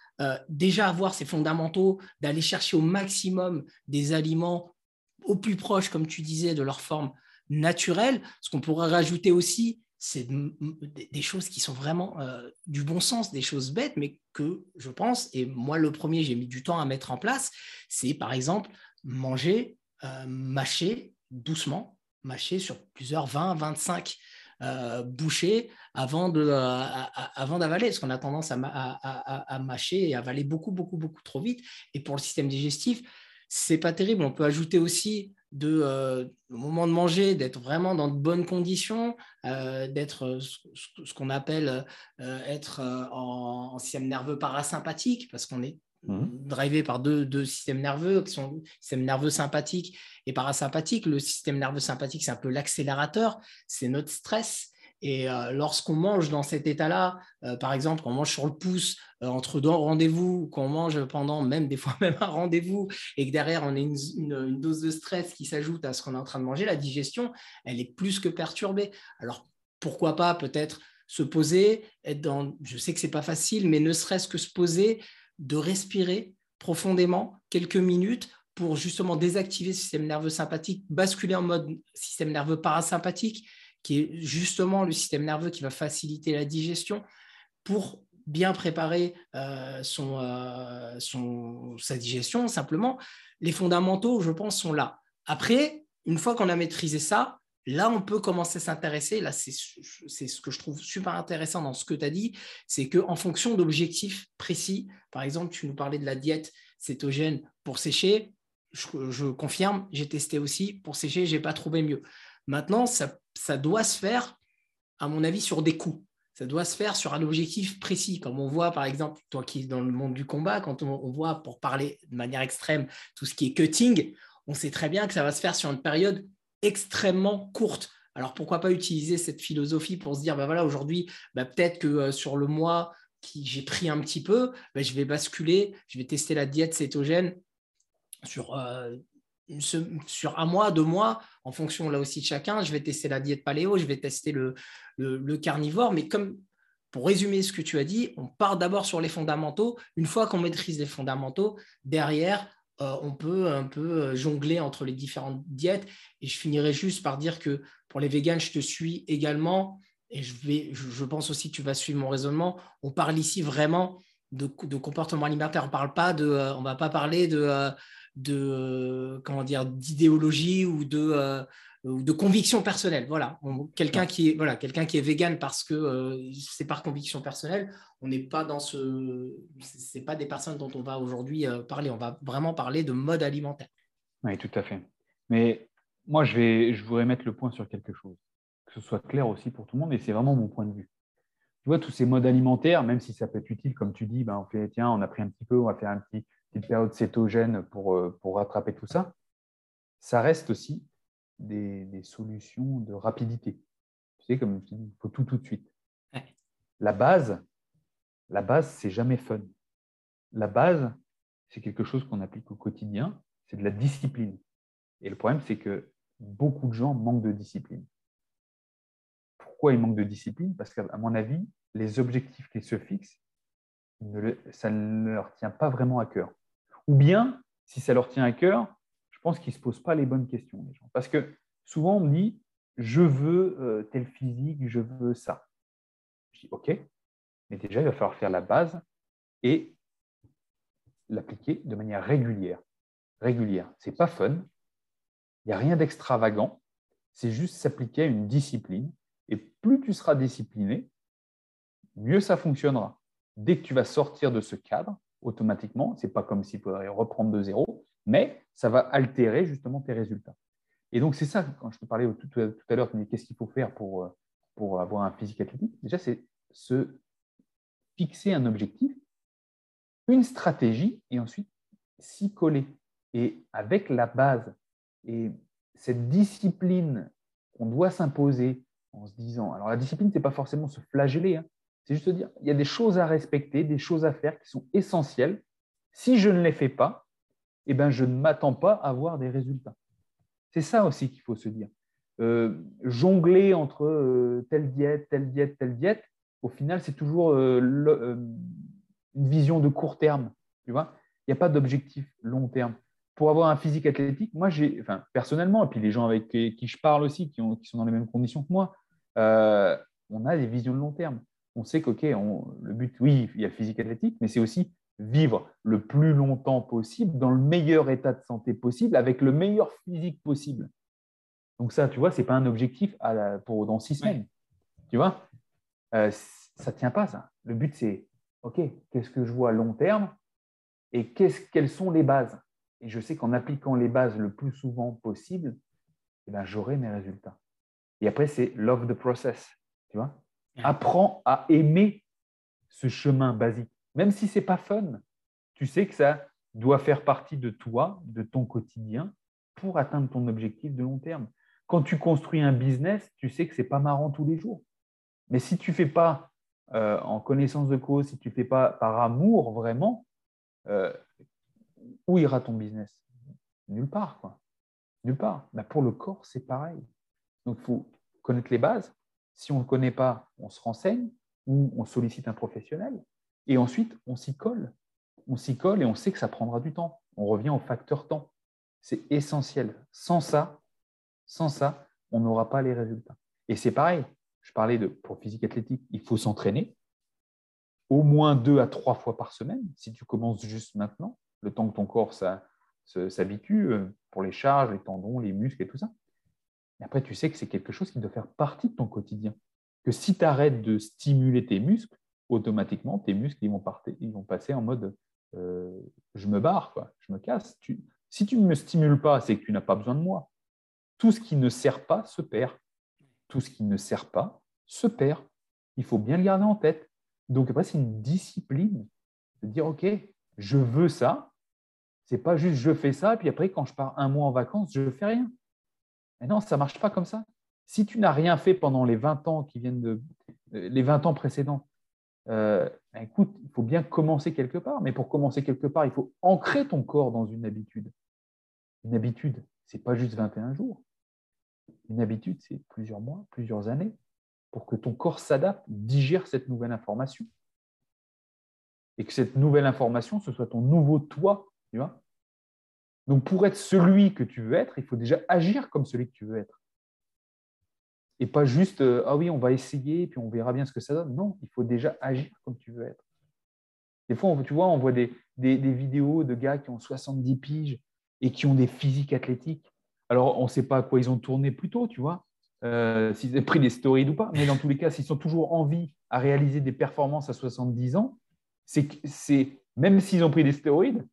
déjà avoir ces fondamentaux, d'aller chercher au maximum des aliments au plus proche, comme tu disais, de leur forme naturelle. Ce qu'on pourrait rajouter aussi, c'est des choses qui sont vraiment du bon sens, des choses bêtes, mais que je pense, et moi le premier, j'ai mis du temps à mettre en place, c'est par exemple manger, euh, mâcher doucement, mâcher sur plusieurs 20, 25 euh, bouchées avant de euh, avant d'avaler parce qu'on a tendance à, à, mâcher et avaler beaucoup beaucoup beaucoup trop vite. Et pour le système digestif c'est pas terrible. On peut ajouter aussi de au moment de manger d'être vraiment dans de bonnes conditions d'être ce, qu'on appelle être en, en, système nerveux parasympathique parce qu'on est Mmh. drivé par deux, systèmes nerveux qui sont le système nerveux sympathique et parasympathique. Le système nerveux sympathique, c'est un peu l'accélérateur, c'est notre stress. Et euh, lorsqu'on mange dans cet état-là, euh, par exemple, qu'on mange sur le pouce euh, entre deux rendez-vous, qu'on mange pendant même des fois *laughs* même un rendez-vous, et que derrière on a une, une dose de stress qui s'ajoute à ce qu'on est en train de manger, la digestion, elle est plus que perturbée. Alors pourquoi pas peut-être se poser, être dans, je sais que c'est pas facile, mais ne serait-ce que se poser, de respirer profondément quelques minutes pour justement désactiver le système nerveux sympathique, basculer en mode système nerveux parasympathique, qui est justement le système nerveux qui va faciliter la digestion pour bien préparer euh, son, euh, son, sa digestion. Simplement, les fondamentaux, je pense, sont là. Après, une fois qu'on a maîtrisé ça, là, on peut commencer à s'intéresser. Là, c'est ce que je trouve super intéressant dans ce que tu as dit, c'est qu'en fonction d'objectifs précis, par exemple, tu nous parlais de la diète cétogène pour sécher, je, confirme, j'ai testé aussi pour sécher, je n'ai pas trouvé mieux. Maintenant, ça, ça doit se faire, à mon avis, sur des coûts ça doit se faire sur un objectif précis. Comme on voit, par exemple, toi qui es dans le monde du combat, quand on, voit, pour parler de manière extrême, tout ce qui est cutting, on sait très bien que ça va se faire sur une période extrêmement courte. Alors pourquoi pas utiliser cette philosophie pour se dire, ben voilà, aujourd'hui, ben peut-être que euh, sur le mois qui j'ai pris un petit peu, ben je vais basculer, je vais tester la diète cétogène sur, euh, sur un mois, deux mois, en fonction là aussi de chacun. Je vais tester la diète paléo, je vais tester le, le carnivore, mais comme pour résumer ce que tu as dit, on part d'abord sur les fondamentaux. Une fois qu'on maîtrise les fondamentaux, derrière, euh, on peut un peu euh, jongler entre les différentes diètes. Et je finirai juste par dire que pour les véganes, je te suis également. Et je, vais, je pense aussi que tu vas suivre mon raisonnement. On parle ici vraiment de, comportement alimentaire. On parle pas de, euh, on va pas parler de, de comment dire, d'idéologie ou de ou de conviction personnelle. Voilà, quelqu'un qui est voilà, quelqu'un qui est vegan parce que euh, c'est par conviction personnelle. On n'est pas dans ce, c'est pas des personnes dont on va aujourd'hui euh, parler. On va vraiment parler de mode alimentaire. Oui, tout à fait. Mais moi, je vais, je voudrais mettre le point sur quelque chose, que ce soit clair aussi pour tout le monde. Et c'est vraiment mon point de vue. Tu vois, tous ces modes alimentaires, même si ça peut être utile, comme tu dis, ben, on fait, tiens, on a pris un petit peu, on va faire une petit, petite période cétogène pour, euh, pour rattraper tout ça. Ça reste aussi des, solutions de rapidité. Tu sais, comme il faut tout tout de suite. La base, la base, c'est jamais fun. La base, c'est quelque chose qu'on applique au quotidien, c'est de la discipline. Et le problème, c'est que beaucoup de gens manquent de discipline. Pourquoi ils manquent de discipline? Parce qu'à mon avis, les objectifs qu'ils se fixent, ça ne leur tient pas vraiment à cœur. Ou bien, si ça leur tient à cœur, je pense qu'ils ne se posent pas les bonnes questions, les gens. Parce que souvent, on me dit, je veux euh, tel physique, je veux ça. Je dis, OK, mais déjà, il va falloir faire la base et l'appliquer de manière régulière. Régulière. Ce n'est pas fun, il n'y a rien d'extravagant, c'est juste s'appliquer à une discipline. Et plus tu seras discipliné, mieux ça fonctionnera. Dès que tu vas sortir de ce cadre, automatiquement, ce n'est pas comme s'il faudrait reprendre de zéro, mais ça va altérer justement tes résultats. Et donc, c'est ça, quand je te parlais tout, à l'heure, qu'est-ce qu'il faut faire pour, euh, pour avoir un physique athlétique? Déjà, c'est se fixer un objectif, une stratégie, et ensuite s'y coller. Et avec la base et cette discipline qu'on doit s'imposer en se disant, alors la discipline, ce n'est pas forcément se flageller, hein. C'est juste dire, il y a des choses à respecter, des choses à faire qui sont essentielles. Si je ne les fais pas, eh ben, je ne m'attends pas à voir des résultats. C'est ça aussi qu'il faut se dire. Euh, jongler entre euh, telle diète, telle diète, telle diète, au final, c'est toujours euh, une vision de court terme. Tu vois Il n'y a pas d'objectif long terme. Pour avoir un physique athlétique, moi, j'ai, enfin, personnellement, et puis les gens avec qui je parle aussi, qui sont dans les mêmes conditions que moi, on a des visions de long terme. On sait qu'OK, le but, oui, il y a physique athlétique, mais c'est aussi vivre le plus longtemps possible, dans le meilleur état de santé possible, avec le meilleur physique possible. Donc ça, tu vois, ce n'est pas un objectif pour dans six semaines. Tu vois? Euh, Ça ne tient pas, ça. Le but, c'est, OK, qu'est-ce que je vois à long terme et quelles sont les bases? Et je sais qu'en appliquant les bases le plus souvent possible, eh ben, j'aurai mes résultats. Et après, c'est love the process. Tu vois? *laughs* Apprends à aimer ce chemin basique. Même si ce n'est pas fun, tu sais que ça doit faire partie de toi, de ton quotidien, pour atteindre ton objectif de long terme. Quand tu construis un business, tu sais que ce n'est pas marrant tous les jours. Mais si tu fais pas euh, en connaissance de cause, si tu fais pas par amour vraiment, euh, où ira ton business? Nulle part. Quoi. Nulle part. Ben, pour le corps, c'est pareil. Donc, il faut connaître les bases. Si on ne connaît pas, on se renseigne ou on sollicite un professionnel. Et ensuite, on s'y colle. On s'y colle et on sait que ça prendra du temps. On revient au facteur temps. C'est essentiel. Sans ça, sans ça, on n'aura pas les résultats. Et c'est pareil. Je parlais de pour physique athlétique, il faut s'entraîner au moins deux à trois fois par semaine. Si tu commences juste maintenant, le temps que ton corps s'habitue euh, pour les charges, les tendons, les muscles et tout ça. Et après, tu sais que c'est quelque chose qui doit faire partie de ton quotidien. Que si tu arrêtes de stimuler tes muscles, automatiquement, tes muscles ils vont, partir, ils vont passer en mode euh, je me barre, quoi, je me casse. si tu ne me stimules pas, c'est que tu n'as pas besoin de moi. Tout ce qui ne sert pas se perd. Tout ce qui ne sert pas se perd. Il faut bien le garder en tête. Donc après, c'est une discipline de dire, OK, je veux ça. C'est pas juste je fais ça, puis après, quand je pars un mois en vacances, je ne fais rien. Mais non, ça ne marche pas comme ça. Si tu n'as rien fait pendant les 20 ans qui viennent de euh, les 20 ans précédents, euh, ben écoute, il faut bien commencer quelque part. Mais pour commencer quelque part, il faut ancrer ton corps dans une habitude. Une habitude, ce n'est pas juste 21 jours. Une habitude, c'est plusieurs mois, plusieurs années pour que ton corps s'adapte, digère cette nouvelle information. Et que cette nouvelle information, ce soit ton nouveau toi. Tu vois Donc, pour être celui que tu veux être, il faut déjà agir comme celui que tu veux être. Et pas juste, euh, ah oui, on va essayer, puis on verra bien ce que ça donne. Non, il faut déjà agir comme tu veux être. Des fois, tu vois, on voit des, vidéos de gars qui ont 70 piges et qui ont des physiques athlétiques. Alors, on ne sait pas à quoi ils ont tourné plus tôt, tu vois. Euh, s'ils ont pris des stéroïdes ou pas, mais dans tous les cas, s'ils sont toujours en vie à réaliser des performances à 70 ans, c'est même s'ils ont pris des stéroïdes,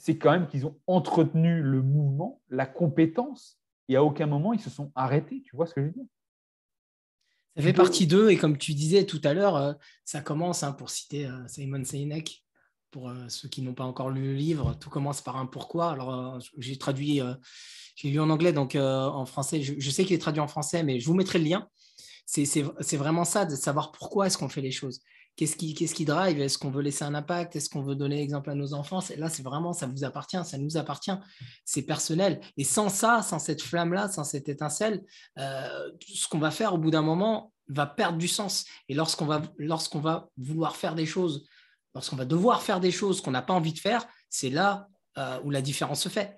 c'est quand même qu'ils ont entretenu le mouvement, la compétence, et à aucun moment ils se sont arrêtés. Tu vois ce que je veux dire? Ça fait partie d'eux, et comme tu disais tout à l'heure, euh, ça commence, hein, pour citer euh, Simon Sinek, pour ceux qui n'ont pas encore lu le livre, tout commence par un pourquoi. Alors, j'ai traduit j'ai lu en anglais, donc euh, en français, je, sais qu'il est traduit en français, mais je vous mettrai le lien. C'est vraiment ça, de savoir pourquoi est-ce qu'on fait les choses. Qu'est-ce qui, qu'est-ce qui drive? Est-ce qu'on veut laisser un impact? Est-ce qu'on veut donner l'exemple à nos enfants? Là, c'est vraiment, ça vous appartient, ça nous appartient. C'est personnel. Et sans ça, sans cette flamme-là, sans cette étincelle, euh, ce qu'on va faire au bout d'un moment va perdre du sens. Et lorsqu'on va, lorsqu'on va vouloir faire des choses, lorsqu'on va devoir faire des choses qu'on n'a pas envie de faire, c'est là euh, où la différence se fait.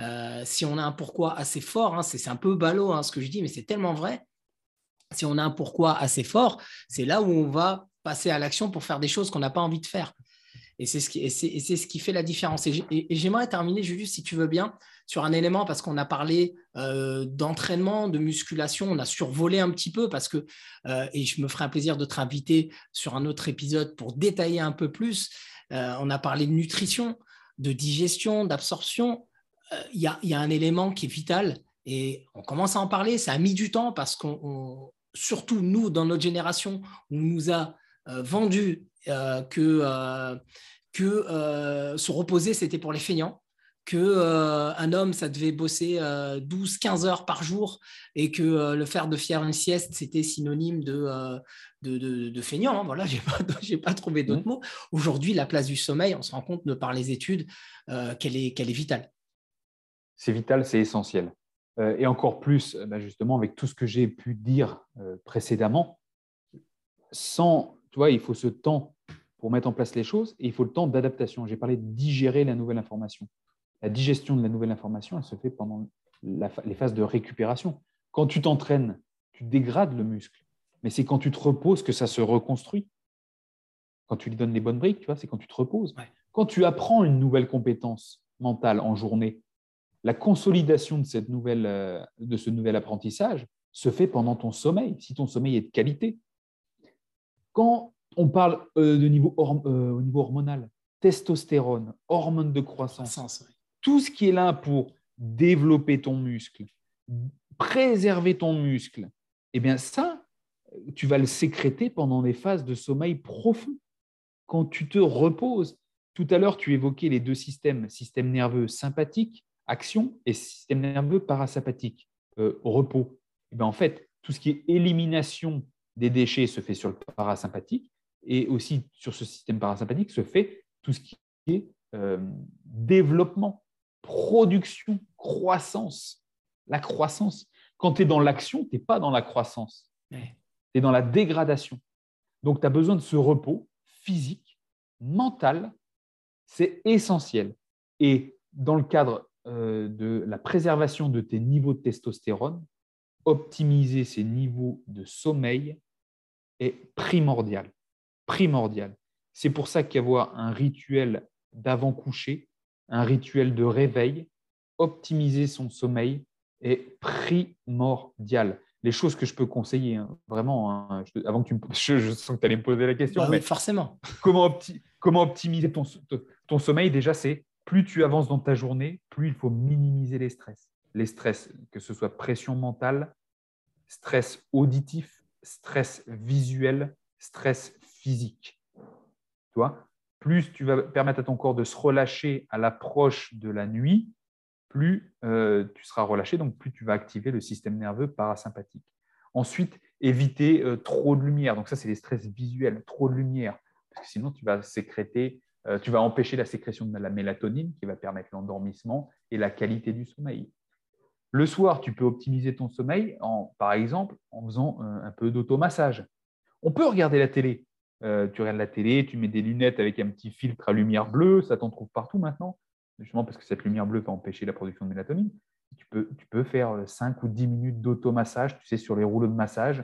Euh, si on a un pourquoi assez fort, hein, c'est un peu ballot hein, ce que je dis, mais c'est tellement vrai. Si on a un pourquoi assez fort, c'est là où on va passer à l'action pour faire des choses qu'on n'a pas envie de faire. Et c'est ce, ce, qui fait la différence. Et j'aimerais terminer, Julius, si tu veux bien, sur un élément, parce qu'on a parlé euh, d'entraînement, de musculation, on a survolé un petit peu, parce que, euh, et je me ferai un plaisir de te inviter sur un autre épisode pour détailler un peu plus. on a parlé de nutrition, de digestion, d'absorption, il y a, un élément qui est vital et on commence à en parler. Ça a mis du temps parce qu'on, surtout nous, dans notre génération, on nous a euh, vendu euh, que, euh, que se reposer, c'était pour les feignants que un homme, ça devait bosser 12-15 heures par jour et que le faire de faire une sieste, c'était synonyme de, de, feignant. Hein. Voilà, *laughs* j'ai pas, pas trouvé d'autres mmh. mots. Aujourd'hui, la place du sommeil, on se rend compte de par les études qu'elle est, qu'elle est vitale c'est vital, c'est essentiel. Euh, et encore plus, euh, bah, justement, avec tout ce que j'ai pu dire euh, précédemment, sans, tu vois, il faut ce temps pour mettre en place les choses et il faut le temps d'adaptation. J'ai parlé de digérer la nouvelle information. La digestion de la nouvelle information, elle se fait pendant les phases de récupération. Quand tu t'entraînes, tu dégrades le muscle, mais c'est quand tu te reposes que ça se reconstruit. Quand tu lui donnes les bonnes briques, tu vois, c'est quand tu te reposes. Quand tu apprends une nouvelle compétence mentale en journée, la consolidation de, cette nouvelle, euh, de ce nouvel apprentissage se fait pendant ton sommeil, si ton sommeil est de qualité. Quand on parle euh, de niveau euh, au niveau hormonal, testostérone, hormone de croissance, tout ce qui est là pour développer ton muscle, préserver ton muscle, eh bien ça, tu vas le sécréter pendant les phases de sommeil profond, quand tu te reposes. Tout à l'heure, tu évoquais les deux systèmes, système nerveux sympathique action et système nerveux parasympathique, euh, repos. Ben, en fait, tout ce qui est élimination des déchets se fait sur le parasympathique et aussi sur ce système parasympathique se fait tout ce qui est euh, développement, production, croissance. La croissance. Quand tu es dans l'action, tu n'es pas dans la croissance. Tu es dans la dégradation. Donc, tu as besoin de ce repos physique, mental. C'est essentiel. Et dans le cadre euh, de la préservation de tes niveaux de testostérone, optimiser ces niveaux de sommeil est primordial. Primordial. C'est pour ça qu'avoir un rituel d'avant-coucher, un rituel de réveil, optimiser son sommeil est primordial. Les choses que je peux conseiller, hein, vraiment, hein, avant que tu me *laughs* je, je, sens que tu allais me poser la question. Bah mais forcément. Comment, comment optimiser ton, ton sommeil? Déjà, c'est plus tu avances dans ta journée, plus il faut minimiser les stress. Les stress, que ce soit pression mentale, stress auditif, stress visuel, stress physique. Plus tu vas permettre à ton corps de se relâcher à l'approche de la nuit, plus euh, tu seras relâché, donc plus tu vas activer le système nerveux parasympathique. Ensuite, éviter euh, trop de lumière. Donc ça, c'est les stress visuels, trop de lumière, parce que sinon tu vas sécréter, euh, tu vas empêcher la sécrétion de la mélatonine qui va permettre l'endormissement et la qualité du sommeil. Le soir, tu peux optimiser ton sommeil, en, par exemple, en faisant un peu d'automassage. On peut regarder la télé. tu regardes la télé, tu mets des lunettes avec un petit filtre à lumière bleue, ça t'en trouve partout maintenant justement parce que cette lumière bleue va empêcher la production de mélatonine. Tu peux, tu peux faire 5 ou 10 minutes d'automassage, tu sais, sur les rouleaux de massage,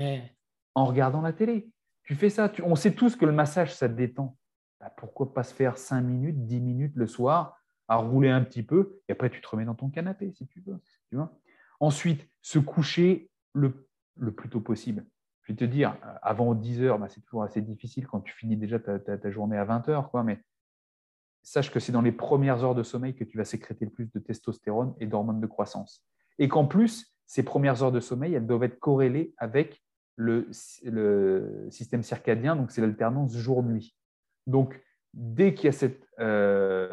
en regardant la télé. Tu fais ça. on sait tous que le massage, ça te détend. Bah, pourquoi pas se faire 5 minutes, 10 minutes le soir à rouler un petit peu et après tu te remets dans ton canapé si tu veux. Ensuite, se coucher le, le, plus tôt possible. Je vais te dire, avant 10 heures, bah, c'est toujours assez difficile quand tu finis déjà ta, ta, journée à 20 heures, quoi, mais sache que c'est dans les premières heures de sommeil que tu vas sécréter le plus de testostérone et d'hormones de croissance. Et qu'en plus, ces premières heures de sommeil, elles doivent être corrélées avec le, système circadien, donc c'est l'alternance jour-nuit. Donc, dès qu'il y a cette euh,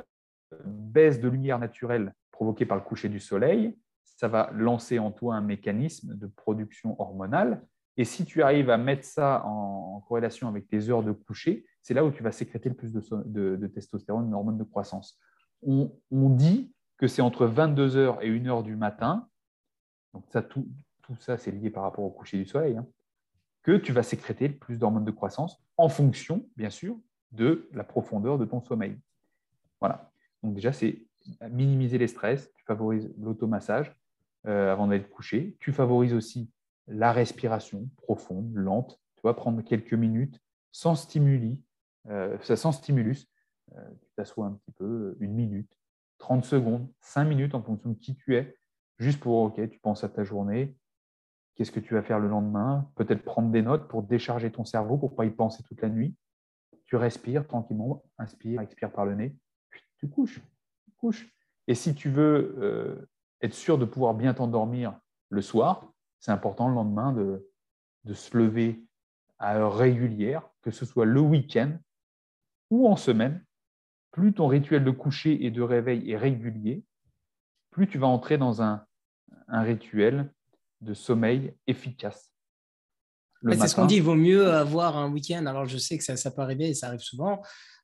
baisse de lumière naturelle provoquée par le coucher du soleil, ça va lancer en toi un mécanisme de production hormonale. Et si tu arrives à mettre ça en corrélation avec tes heures de coucher, c'est là où tu vas sécréter le plus de, testostérone, une hormone de croissance. On, dit que c'est entre 22h et 1h du matin, donc ça, tout, ça c'est lié par rapport au coucher du soleil, hein, que tu vas sécréter le plus d'hormones de croissance en fonction, bien sûr, de la profondeur de ton sommeil. Voilà. Donc déjà, c'est minimiser les stress, tu favorises l'automassage avant d'aller te coucher, tu favorises aussi la respiration profonde, lente, tu vas prendre quelques minutes sans stimuli, euh, sans stimulus. Euh, tu t'assois un petit peu, une minute, 30 secondes, 5 minutes en fonction de qui tu es, juste pour, OK, tu penses à ta journée, qu'est-ce que tu vas faire le lendemain, peut-être prendre des notes pour décharger ton cerveau, pour ne pas y penser toute la nuit. Tu respires tranquillement, inspire, expire par le nez, puis tu couches, couches. Et si tu veux euh, être sûr de pouvoir bien t'endormir le soir, c'est important le lendemain de, de se lever à heure régulière, que ce soit le week-end ou en semaine, plus ton rituel de coucher et de réveil est régulier, plus tu vas entrer dans un, rituel de sommeil efficace. C'est ce qu'on dit, il vaut mieux avoir un week-end. Alors je sais que ça, peut arriver et ça arrive souvent,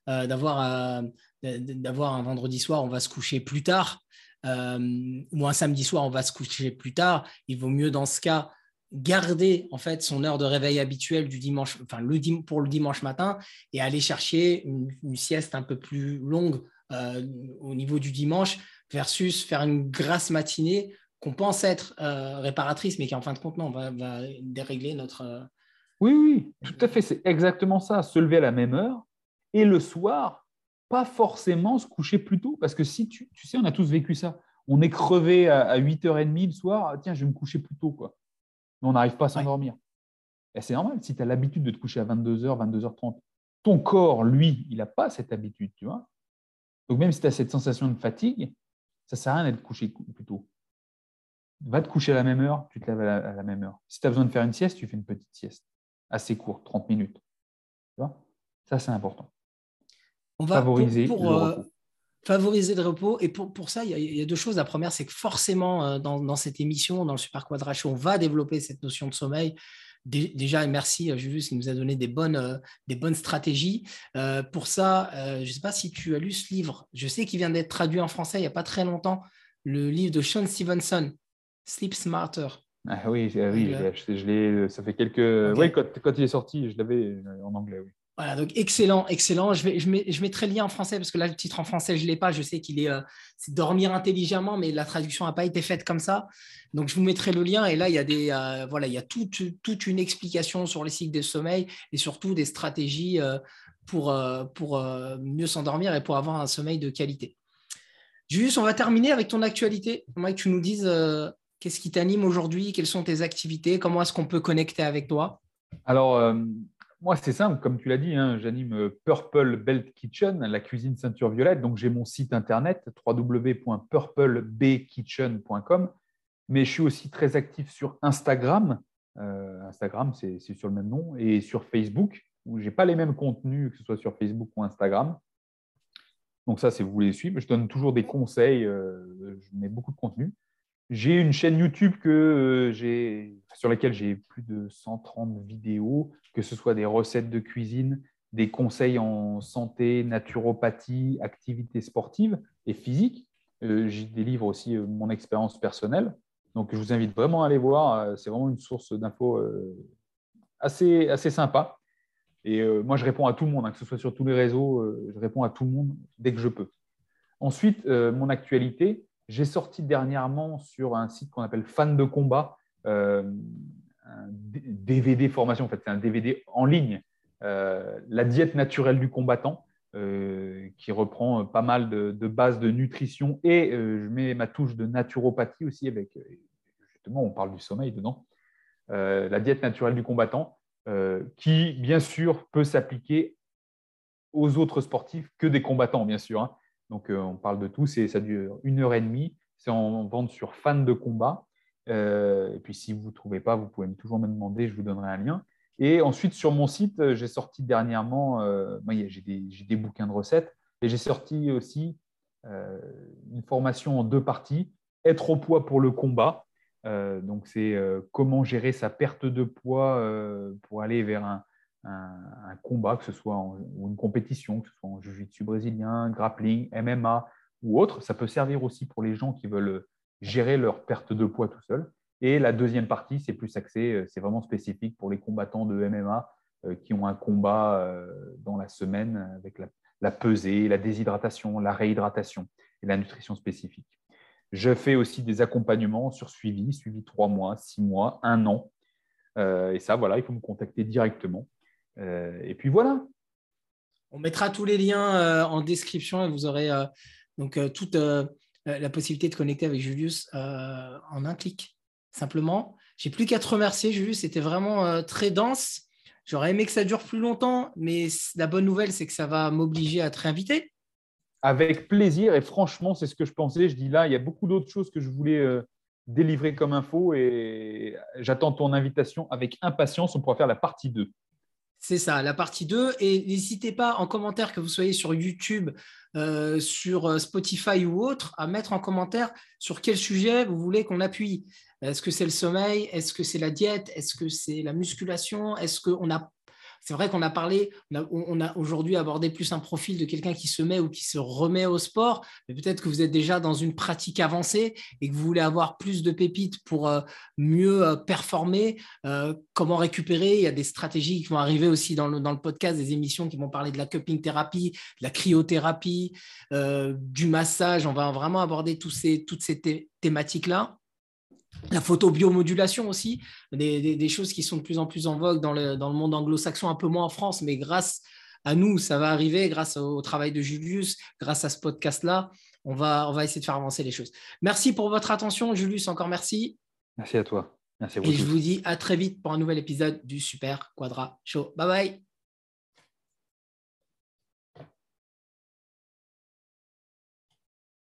euh, euh, d'avoir un vendredi soir, on va se coucher plus tard, euh, ou un samedi soir, on va se coucher plus tard. Il vaut mieux dans ce cas garder en fait son heure de réveil habituelle du dimanche, enfin le pour le dimanche matin et aller chercher une, sieste un peu plus longue euh, au niveau du dimanche versus faire une grasse matinée qu'on pense être euh, réparatrice mais qui en fin de compte non va, dérégler notre. Oui oui tout à fait c'est exactement ça se lever à la même heure et le soir pas forcément se coucher plus tôt parce que si tu, tu sais on a tous vécu ça on est crevé à, à 8h30 le soir ah, tiens je vais me coucher plus tôt quoi on n'arrive pas à s'endormir. Et c'est normal, si tu as l'habitude de te coucher à 22h, 22h30, ton corps, lui, il n'a pas cette habitude, tu vois. Donc même si tu as cette sensation de fatigue, ça ne sert à rien d'être couché plus tôt. Va te coucher à la même heure, tu te lèves à la, même heure. Si tu as besoin de faire une sieste, tu fais une petite sieste, assez courte, 30 minutes. Tu vois ça, c'est important. On va favoriser le euh, repos favoriser le repos. Et pour, pour ça, il y, a, deux choses. La première, c'est que forcément, euh, dans, dans, cette émission, dans le Super Quadra on va développer cette notion de sommeil. Déjà, merci euh, Julius qui nous a donné des bonnes, des bonnes stratégies. pour ça, je ne sais pas si tu as lu ce livre. Je sais qu'il vient d'être traduit en français il n'y a pas très longtemps. Le livre de Sean Stevenson, Sleep Smarter. Ah oui, oui je, je ça fait quelques. Oui, quand, quand, il est sorti, je l'avais en anglais. Oui. Voilà, donc excellent, excellent. Je, mets, mettrai le lien en français parce que là, le titre en français, je ne l'ai pas. Je sais qu'il est, euh, dormir intelligemment, mais la traduction n'a pas été faite comme ça. Donc, je vous mettrai le lien. Et là, il y a, des, euh, voilà, il y a toute, une explication sur les cycles de sommeil et surtout des stratégies euh, pour, pour mieux s'endormir et pour avoir un sommeil de qualité. Juste, on va terminer avec ton actualité. Mike, tu nous dises Qu'est-ce qui t'anime aujourd'hui? Quelles sont tes activités? Comment est-ce qu'on peut connecter avec toi? Alors, moi, c'est simple, comme tu l'as dit, hein, j'anime euh, Purple Belt Kitchen, la cuisine ceinture violette. Donc, j'ai mon site internet www.purplebkitchen.com. Mais je suis aussi très actif sur Instagram. Euh, Instagram, c'est sur le même nom. Et sur Facebook, où je n'ai pas les mêmes contenus, que ce soit sur Facebook ou Instagram. Donc, ça, c'est vous voulez suivre. Je donne toujours des conseils. Euh, je mets beaucoup de contenu. J'ai une chaîne YouTube que sur laquelle j'ai plus de 130 vidéos que ce soit des recettes de cuisine, des conseils en santé, naturopathie, activités sportives et physiques. Euh, J'y délivre aussi euh, mon expérience personnelle. Donc, je vous invite vraiment à aller voir. Euh, c'est vraiment une source d'infos assez, assez sympa. Et moi, je réponds à tout le monde, hein, que ce soit sur tous les réseaux, je réponds à tout le monde dès que je peux. Ensuite, mon actualité, j'ai sorti dernièrement sur un site qu'on appelle Fan de combat un DVD formation, en fait, c'est un DVD en ligne, euh, La diète naturelle du combattant, euh, qui reprend pas mal de, bases de nutrition et euh, je mets ma touche de naturopathie aussi avec, justement, on parle du sommeil dedans, la diète naturelle du combattant, qui, bien sûr, peut s'appliquer aux autres sportifs que des combattants, bien sûr. Hein. Donc, on parle de tout, ça dure une heure et demie, c'est en vente sur Fan de combat. Euh, et puis, si vous ne trouvez pas, vous pouvez toujours me demander, je vous donnerai un lien. Et ensuite, sur mon site, euh, j'ai sorti dernièrement, euh, j'ai des, bouquins de recettes, et j'ai sorti aussi une formation en deux parties, être au poids pour le combat. donc, c'est comment gérer sa perte de poids pour aller vers un, combat, que ce soit en, ou une compétition, que ce soit en jiu-jitsu brésilien, grappling, MMA ou autre. Ça peut servir aussi pour les gens qui veulent gérer leur perte de poids tout seul. Et la deuxième partie, c'est plus axé, euh, c'est vraiment spécifique pour les combattants de MMA euh, qui ont un combat euh, dans la semaine avec la, pesée, la déshydratation, la réhydratation et la nutrition spécifique. Je fais aussi des accompagnements sur suivi, suivi trois mois, six mois, un an. et ça, voilà, il faut me contacter directement. Et puis voilà. On mettra tous les liens en description et vous aurez donc toute euh, la possibilité de connecter avec Julius euh, en un clic. Simplement, j'ai plus qu'à te remercier, Julius. C'était vraiment euh, très dense. J'aurais aimé que ça dure plus longtemps, mais la bonne nouvelle, c'est que ça va m'obliger à te réinviter. Avec plaisir, et franchement, c'est ce que je pensais. Je dis là, il y a beaucoup d'autres choses que je voulais délivrer comme info, et j'attends ton invitation avec impatience. On pourra faire la partie 2. C'est ça, la partie 2. Et n'hésitez pas en commentaire que vous soyez sur YouTube, euh, sur euh, Spotify ou autre, à mettre en commentaire sur quel sujet vous voulez qu'on appuie. Est-ce que c'est le sommeil? Est-ce que c'est la diète? Est-ce que c'est la musculation? Est-ce qu'on a c'est vrai qu'on a parlé, on a, aujourd'hui abordé plus un profil de quelqu'un qui se met ou qui se remet au sport, mais peut-être que vous êtes déjà dans une pratique avancée et que vous voulez avoir plus de pépites pour euh, mieux euh, performer. Euh, comment récupérer Il y a des stratégies qui vont arriver aussi dans le, podcast, des émissions qui vont parler de la cupping thérapie, de la cryothérapie, du massage. On va vraiment aborder toutes ces thématiques-là la photobiomodulation aussi, des, choses qui sont de plus en plus en vogue dans le, monde anglo-saxon, un peu moins en France, mais grâce à nous, ça va arriver, grâce au travail de Julius, grâce à ce podcast-là, on va, on va essayer de faire avancer les choses. Merci pour votre attention, Julius, encore merci. Merci à toi. Merci Et je vous dis à très vite pour un nouvel épisode du Super Quadra Show. Bye bye.